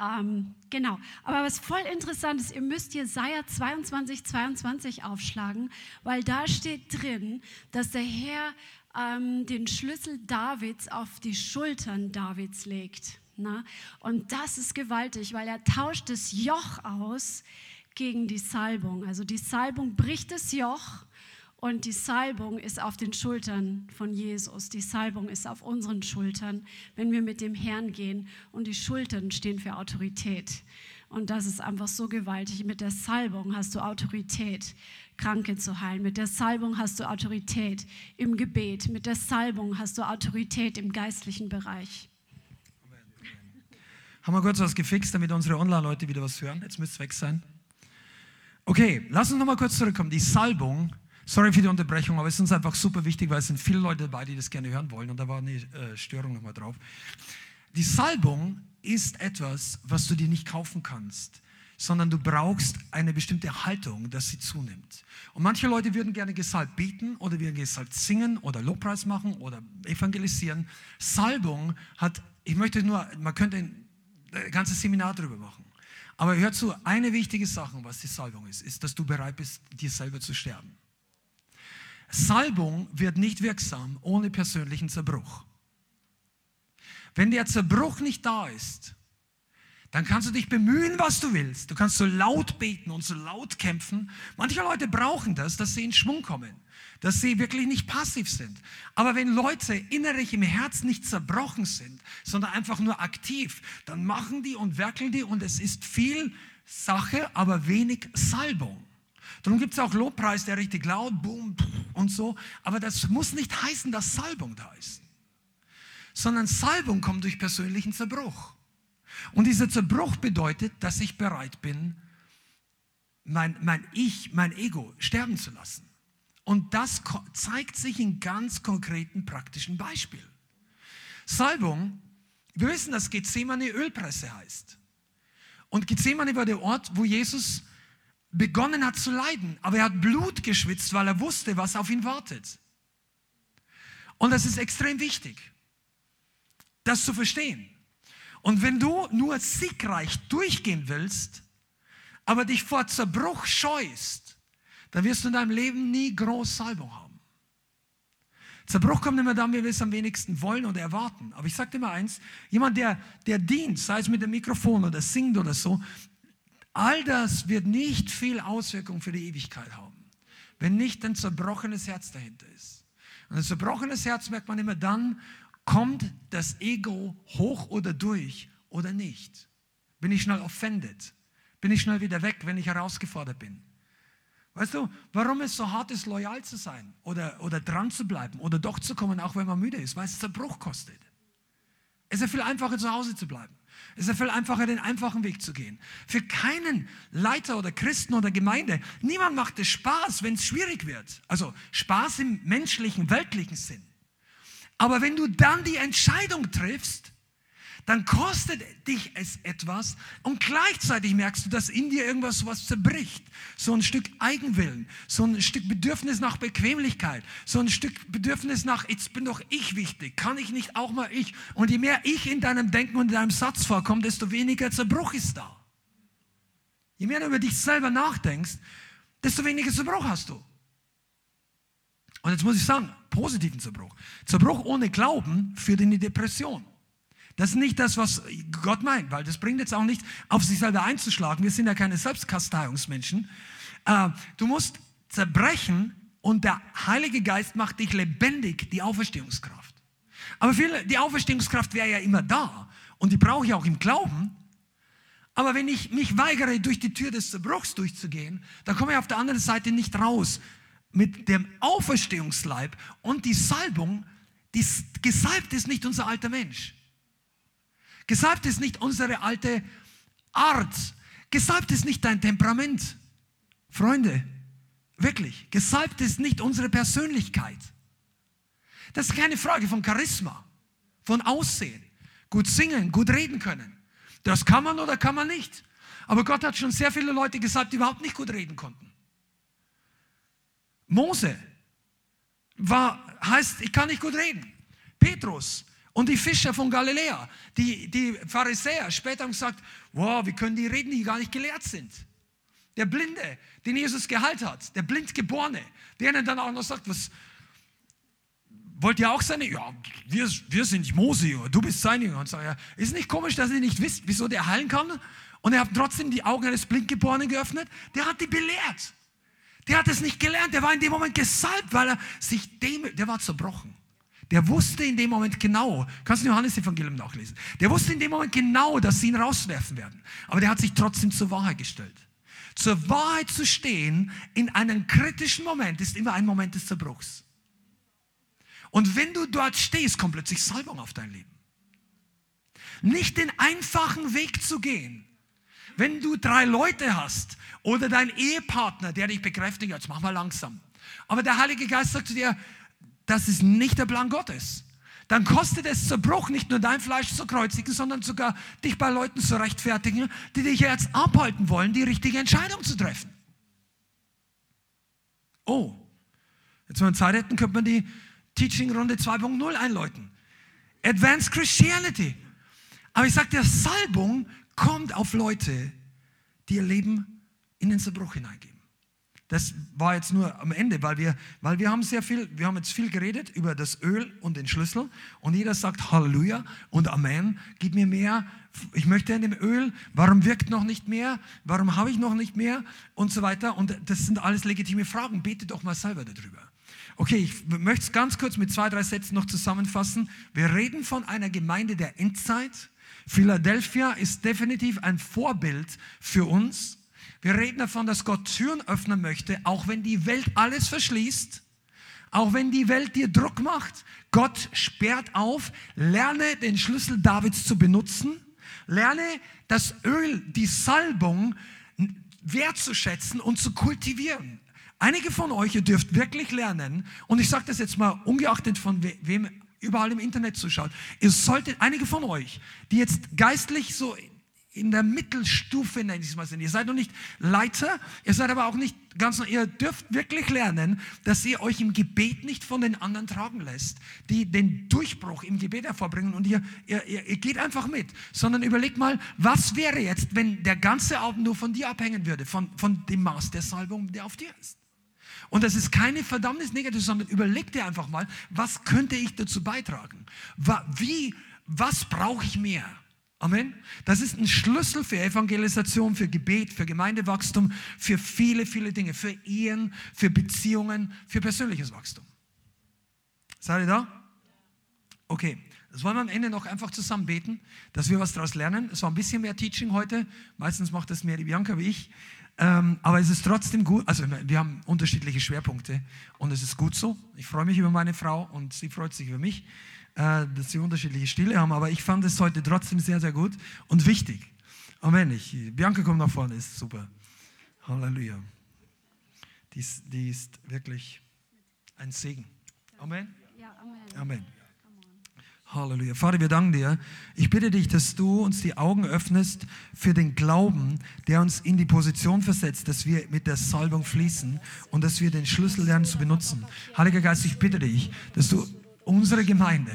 ähm, genau. Aber was voll interessant ist, ihr müsst Jesaja 22, 22 aufschlagen, weil da steht drin, dass der Herr ähm, den Schlüssel Davids auf die Schultern Davids legt. Na? Und das ist gewaltig, weil er tauscht das Joch aus gegen die Salbung. Also die Salbung bricht das Joch und die Salbung ist auf den Schultern von Jesus. Die Salbung ist auf unseren Schultern, wenn wir mit dem Herrn gehen. Und die Schultern stehen für Autorität. Und das ist einfach so gewaltig. Mit der Salbung hast du Autorität. Kranke zu heilen. Mit der Salbung hast du Autorität im Gebet. Mit der Salbung hast du Autorität im geistlichen Bereich. Haben wir kurz was gefixt, damit unsere Online-Leute wieder was hören? Jetzt müsste es weg sein. Okay, lass uns nochmal kurz zurückkommen. Die Salbung, sorry für die Unterbrechung, aber es ist uns einfach super wichtig, weil es sind viele Leute dabei, die das gerne hören wollen und da war eine äh, Störung nochmal drauf. Die Salbung ist etwas, was du dir nicht kaufen kannst sondern du brauchst eine bestimmte Haltung, dass sie zunimmt. Und manche Leute würden gerne gesalbt beten oder würden gesalbt singen oder Lobpreis machen oder evangelisieren. Salbung hat, ich möchte nur, man könnte ein ganzes Seminar darüber machen. Aber hör zu, eine wichtige Sache, was die Salbung ist, ist, dass du bereit bist, dir selber zu sterben. Salbung wird nicht wirksam ohne persönlichen Zerbruch. Wenn der Zerbruch nicht da ist, dann kannst du dich bemühen, was du willst. Du kannst so laut beten und so laut kämpfen. Manche Leute brauchen das, dass sie in Schwung kommen, dass sie wirklich nicht passiv sind. Aber wenn Leute innerlich im Herz nicht zerbrochen sind, sondern einfach nur aktiv, dann machen die und werkeln die und es ist viel Sache, aber wenig Salbung. Darum gibt es auch Lobpreis, der richtig laut, boom, und so. Aber das muss nicht heißen, dass Salbung da ist. Sondern Salbung kommt durch persönlichen Zerbruch. Und dieser Zerbruch bedeutet, dass ich bereit bin, mein, mein Ich, mein Ego sterben zu lassen. Und das zeigt sich in ganz konkreten praktischen Beispielen. Salbung, wir wissen, dass Gethsemane Ölpresse heißt. Und Gethsemane war der Ort, wo Jesus begonnen hat zu leiden. Aber er hat Blut geschwitzt, weil er wusste, was auf ihn wartet. Und das ist extrem wichtig, das zu verstehen. Und wenn du nur siegreich durchgehen willst, aber dich vor Zerbruch scheust, dann wirst du in deinem Leben nie groß Salbung haben. Zerbruch kommt immer dann, wenn wir es am wenigsten wollen oder erwarten. Aber ich sage dir mal eins, jemand, der, der dient, sei es mit dem Mikrofon oder singt oder so, all das wird nicht viel Auswirkung für die Ewigkeit haben, wenn nicht ein zerbrochenes Herz dahinter ist. Und ein zerbrochenes Herz merkt man immer dann, Kommt das Ego hoch oder durch oder nicht? Bin ich schnell offended? Bin ich schnell wieder weg, wenn ich herausgefordert bin? Weißt du, warum es so hart ist, loyal zu sein oder, oder dran zu bleiben oder doch zu kommen, auch wenn man müde ist? Weil es Zerbruch kostet. Es ist ja viel einfacher, zu Hause zu bleiben. Es ist ja viel einfacher, den einfachen Weg zu gehen. Für keinen Leiter oder Christen oder Gemeinde, niemand macht es Spaß, wenn es schwierig wird. Also Spaß im menschlichen, weltlichen Sinn. Aber wenn du dann die Entscheidung triffst, dann kostet dich es etwas und gleichzeitig merkst du, dass in dir irgendwas was zerbricht. So ein Stück Eigenwillen, so ein Stück Bedürfnis nach Bequemlichkeit, so ein Stück Bedürfnis nach, jetzt bin doch ich wichtig, kann ich nicht auch mal ich? Und je mehr ich in deinem Denken und in deinem Satz vorkommt, desto weniger Zerbruch ist da. Je mehr du über dich selber nachdenkst, desto weniger Zerbruch hast du. Und jetzt muss ich sagen, positiven Zerbruch. Zerbruch ohne Glauben führt in die Depression. Das ist nicht das, was Gott meint, weil das bringt jetzt auch nicht, auf sich selber einzuschlagen. Wir sind ja keine Selbstkasteiungsmenschen. Äh, du musst zerbrechen und der Heilige Geist macht dich lebendig, die Auferstehungskraft. Aber viele, die Auferstehungskraft wäre ja immer da und die brauche ich auch im Glauben. Aber wenn ich mich weigere, durch die Tür des Zerbruchs durchzugehen, dann komme ich auf der anderen Seite nicht raus mit dem Auferstehungsleib und die Salbung, die gesalbt ist nicht unser alter Mensch. Gesalbt ist nicht unsere alte Art. Gesalbt ist nicht dein Temperament. Freunde, wirklich, gesalbt ist nicht unsere Persönlichkeit. Das ist keine Frage von Charisma, von Aussehen, gut singen, gut reden können. Das kann man oder kann man nicht. Aber Gott hat schon sehr viele Leute gesagt, die überhaupt nicht gut reden konnten. Mose war, heißt, ich kann nicht gut reden. Petrus und die Fischer von Galiläa, die, die Pharisäer, später haben gesagt, wow, wie können die reden, die gar nicht gelehrt sind. Der Blinde, den Jesus geheilt hat, der Blindgeborene, der ihnen dann auch noch sagt, was, wollt ihr auch seine? Ja, wir, wir sind Mose, du bist sein Jünger. Und sagt, ja, ist nicht komisch, dass ihr nicht wisst, wieso der heilen kann? Und er hat trotzdem die Augen eines Blindgeborenen geöffnet. Der hat die belehrt. Der hat es nicht gelernt, der war in dem Moment gesalbt, weil er sich dem, der war zerbrochen. Der wusste in dem Moment genau, kannst du Johannes Evangelium nachlesen, der wusste in dem Moment genau, dass sie ihn rauswerfen werden. Aber der hat sich trotzdem zur Wahrheit gestellt. Zur Wahrheit zu stehen in einem kritischen Moment ist immer ein Moment des Zerbruchs. Und wenn du dort stehst, kommt plötzlich Salbung auf dein Leben. Nicht den einfachen Weg zu gehen. Wenn du drei Leute hast oder dein Ehepartner, der dich bekräftigt, jetzt mach mal langsam. Aber der Heilige Geist sagt zu dir, das ist nicht der Plan Gottes. Dann kostet es Zerbruch, nicht nur dein Fleisch zu kreuzigen, sondern sogar dich bei Leuten zu rechtfertigen, die dich jetzt abhalten wollen, die richtige Entscheidung zu treffen. Oh, jetzt wenn wir Zeit hätten, könnte man die Teaching-Runde 2.0 einläuten. Advanced Christianity. Aber ich sage dir, Salbung kommt auf Leute, die ihr Leben in den Zerbruch hineingeben. Das war jetzt nur am Ende, weil wir, weil wir haben sehr viel, wir haben jetzt viel geredet über das Öl und den Schlüssel und jeder sagt Halleluja und Amen, gib mir mehr, ich möchte in dem Öl, warum wirkt noch nicht mehr, warum habe ich noch nicht mehr und so weiter und das sind alles legitime Fragen, bete doch mal selber darüber. Okay, ich möchte es ganz kurz mit zwei, drei Sätzen noch zusammenfassen. Wir reden von einer Gemeinde der Endzeit. Philadelphia ist definitiv ein Vorbild für uns. Wir reden davon, dass Gott Türen öffnen möchte, auch wenn die Welt alles verschließt, auch wenn die Welt dir Druck macht. Gott sperrt auf. Lerne den Schlüssel Davids zu benutzen. Lerne das Öl, die Salbung wertzuschätzen und zu kultivieren. Einige von euch, ihr dürft wirklich lernen, und ich sage das jetzt mal ungeachtet von wem überall im Internet zuschaut, ihr solltet, einige von euch, die jetzt geistlich so in der Mittelstufe, nenne ich es mal, sind. Ihr seid noch nicht Leiter, ihr seid aber auch nicht ganz, ihr dürft wirklich lernen, dass ihr euch im Gebet nicht von den anderen tragen lässt, die den Durchbruch im Gebet hervorbringen und ihr, ihr, ihr geht einfach mit, sondern überlegt mal, was wäre jetzt, wenn der ganze Abend nur von dir abhängen würde, von, von dem Maß der Salbung, der auf dir ist. Und das ist keine Verdammnis negativ, sondern überleg dir einfach mal, was könnte ich dazu beitragen? Wie, was brauche ich mehr? Amen. Das ist ein Schlüssel für Evangelisation, für Gebet, für Gemeindewachstum, für viele, viele Dinge, für Ehen, für Beziehungen, für persönliches Wachstum. Seid ihr da? Okay, das wollen wir am Ende noch einfach zusammen beten, dass wir was daraus lernen. Es war ein bisschen mehr Teaching heute. Meistens macht das mehr die Bianca wie ich. Ähm, aber es ist trotzdem gut, also wir haben unterschiedliche Schwerpunkte und es ist gut so. Ich freue mich über meine Frau und sie freut sich über mich. Äh, dass sie unterschiedliche Stile haben, aber ich fand es heute trotzdem sehr, sehr gut und wichtig. Amen. Ich, Bianca kommt nach vorne, ist super. Halleluja. Die ist, die ist wirklich ein Segen. Amen. Ja, Amen. Amen. Halleluja. Vater, wir danken dir. Ich bitte dich, dass du uns die Augen öffnest für den Glauben, der uns in die Position versetzt, dass wir mit der Salbung fließen und dass wir den Schlüssel lernen zu benutzen. Heiliger Geist, ich bitte dich, dass du unsere Gemeinde,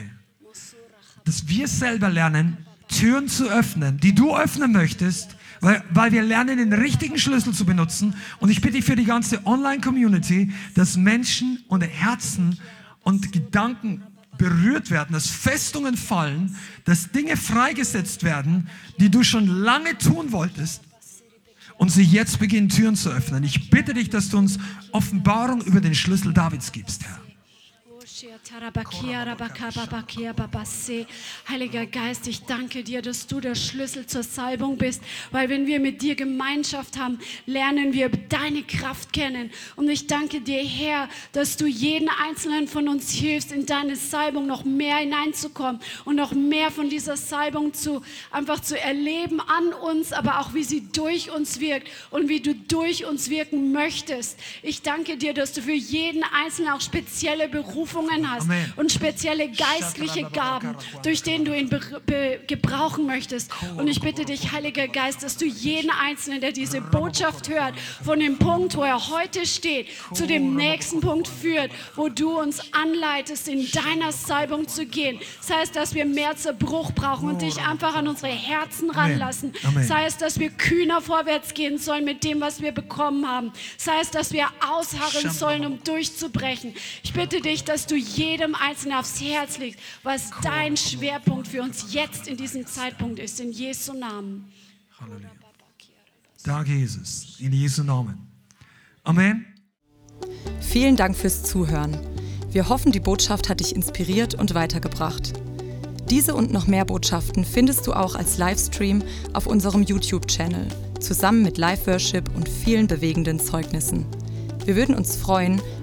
dass wir selber lernen, Türen zu öffnen, die du öffnen möchtest, weil, weil wir lernen, den richtigen Schlüssel zu benutzen. Und ich bitte für die ganze Online-Community, dass Menschen und Herzen und Gedanken berührt werden, dass Festungen fallen, dass Dinge freigesetzt werden, die du schon lange tun wolltest und sie jetzt beginnen, Türen zu öffnen. Ich bitte dich, dass du uns Offenbarung über den Schlüssel Davids gibst, Herr. Heiliger Geist, ich danke dir, dass du der Schlüssel zur Salbung bist, weil wenn wir mit dir Gemeinschaft haben, lernen wir deine Kraft kennen. Und ich danke dir, Herr, dass du jeden einzelnen von uns hilfst, in deine Salbung noch mehr hineinzukommen und noch mehr von dieser Salbung zu einfach zu erleben an uns, aber auch wie sie durch uns wirkt und wie du durch uns wirken möchtest. Ich danke dir, dass du für jeden Einzelnen auch spezielle Berufungen Berufungen hast Amen. und spezielle geistliche Gaben, durch denen du ihn gebrauchen möchtest. Und ich bitte dich, Heiliger Geist, dass du jeden Einzelnen, der diese Botschaft hört, von dem Punkt, wo er heute steht, zu dem nächsten Punkt führt, wo du uns anleitest, in deiner Salbung zu gehen. Sei es, dass wir mehr Zerbruch brauchen und dich einfach an unsere Herzen ranlassen. Sei es, dass wir kühner vorwärts gehen sollen mit dem, was wir bekommen haben. Sei es, dass wir ausharren sollen, um durchzubrechen. Ich bitte dich, dass du jedem Einzelnen aufs Herz legst, was dein Schwerpunkt für uns jetzt in diesem Zeitpunkt ist. In Jesu Namen. Halleluja. Danke, Jesus. In Jesu Namen. Amen. Vielen Dank fürs Zuhören. Wir hoffen, die Botschaft hat dich inspiriert und weitergebracht. Diese und noch mehr Botschaften findest du auch als Livestream auf unserem YouTube-Channel, zusammen mit Live-Worship und vielen bewegenden Zeugnissen. Wir würden uns freuen,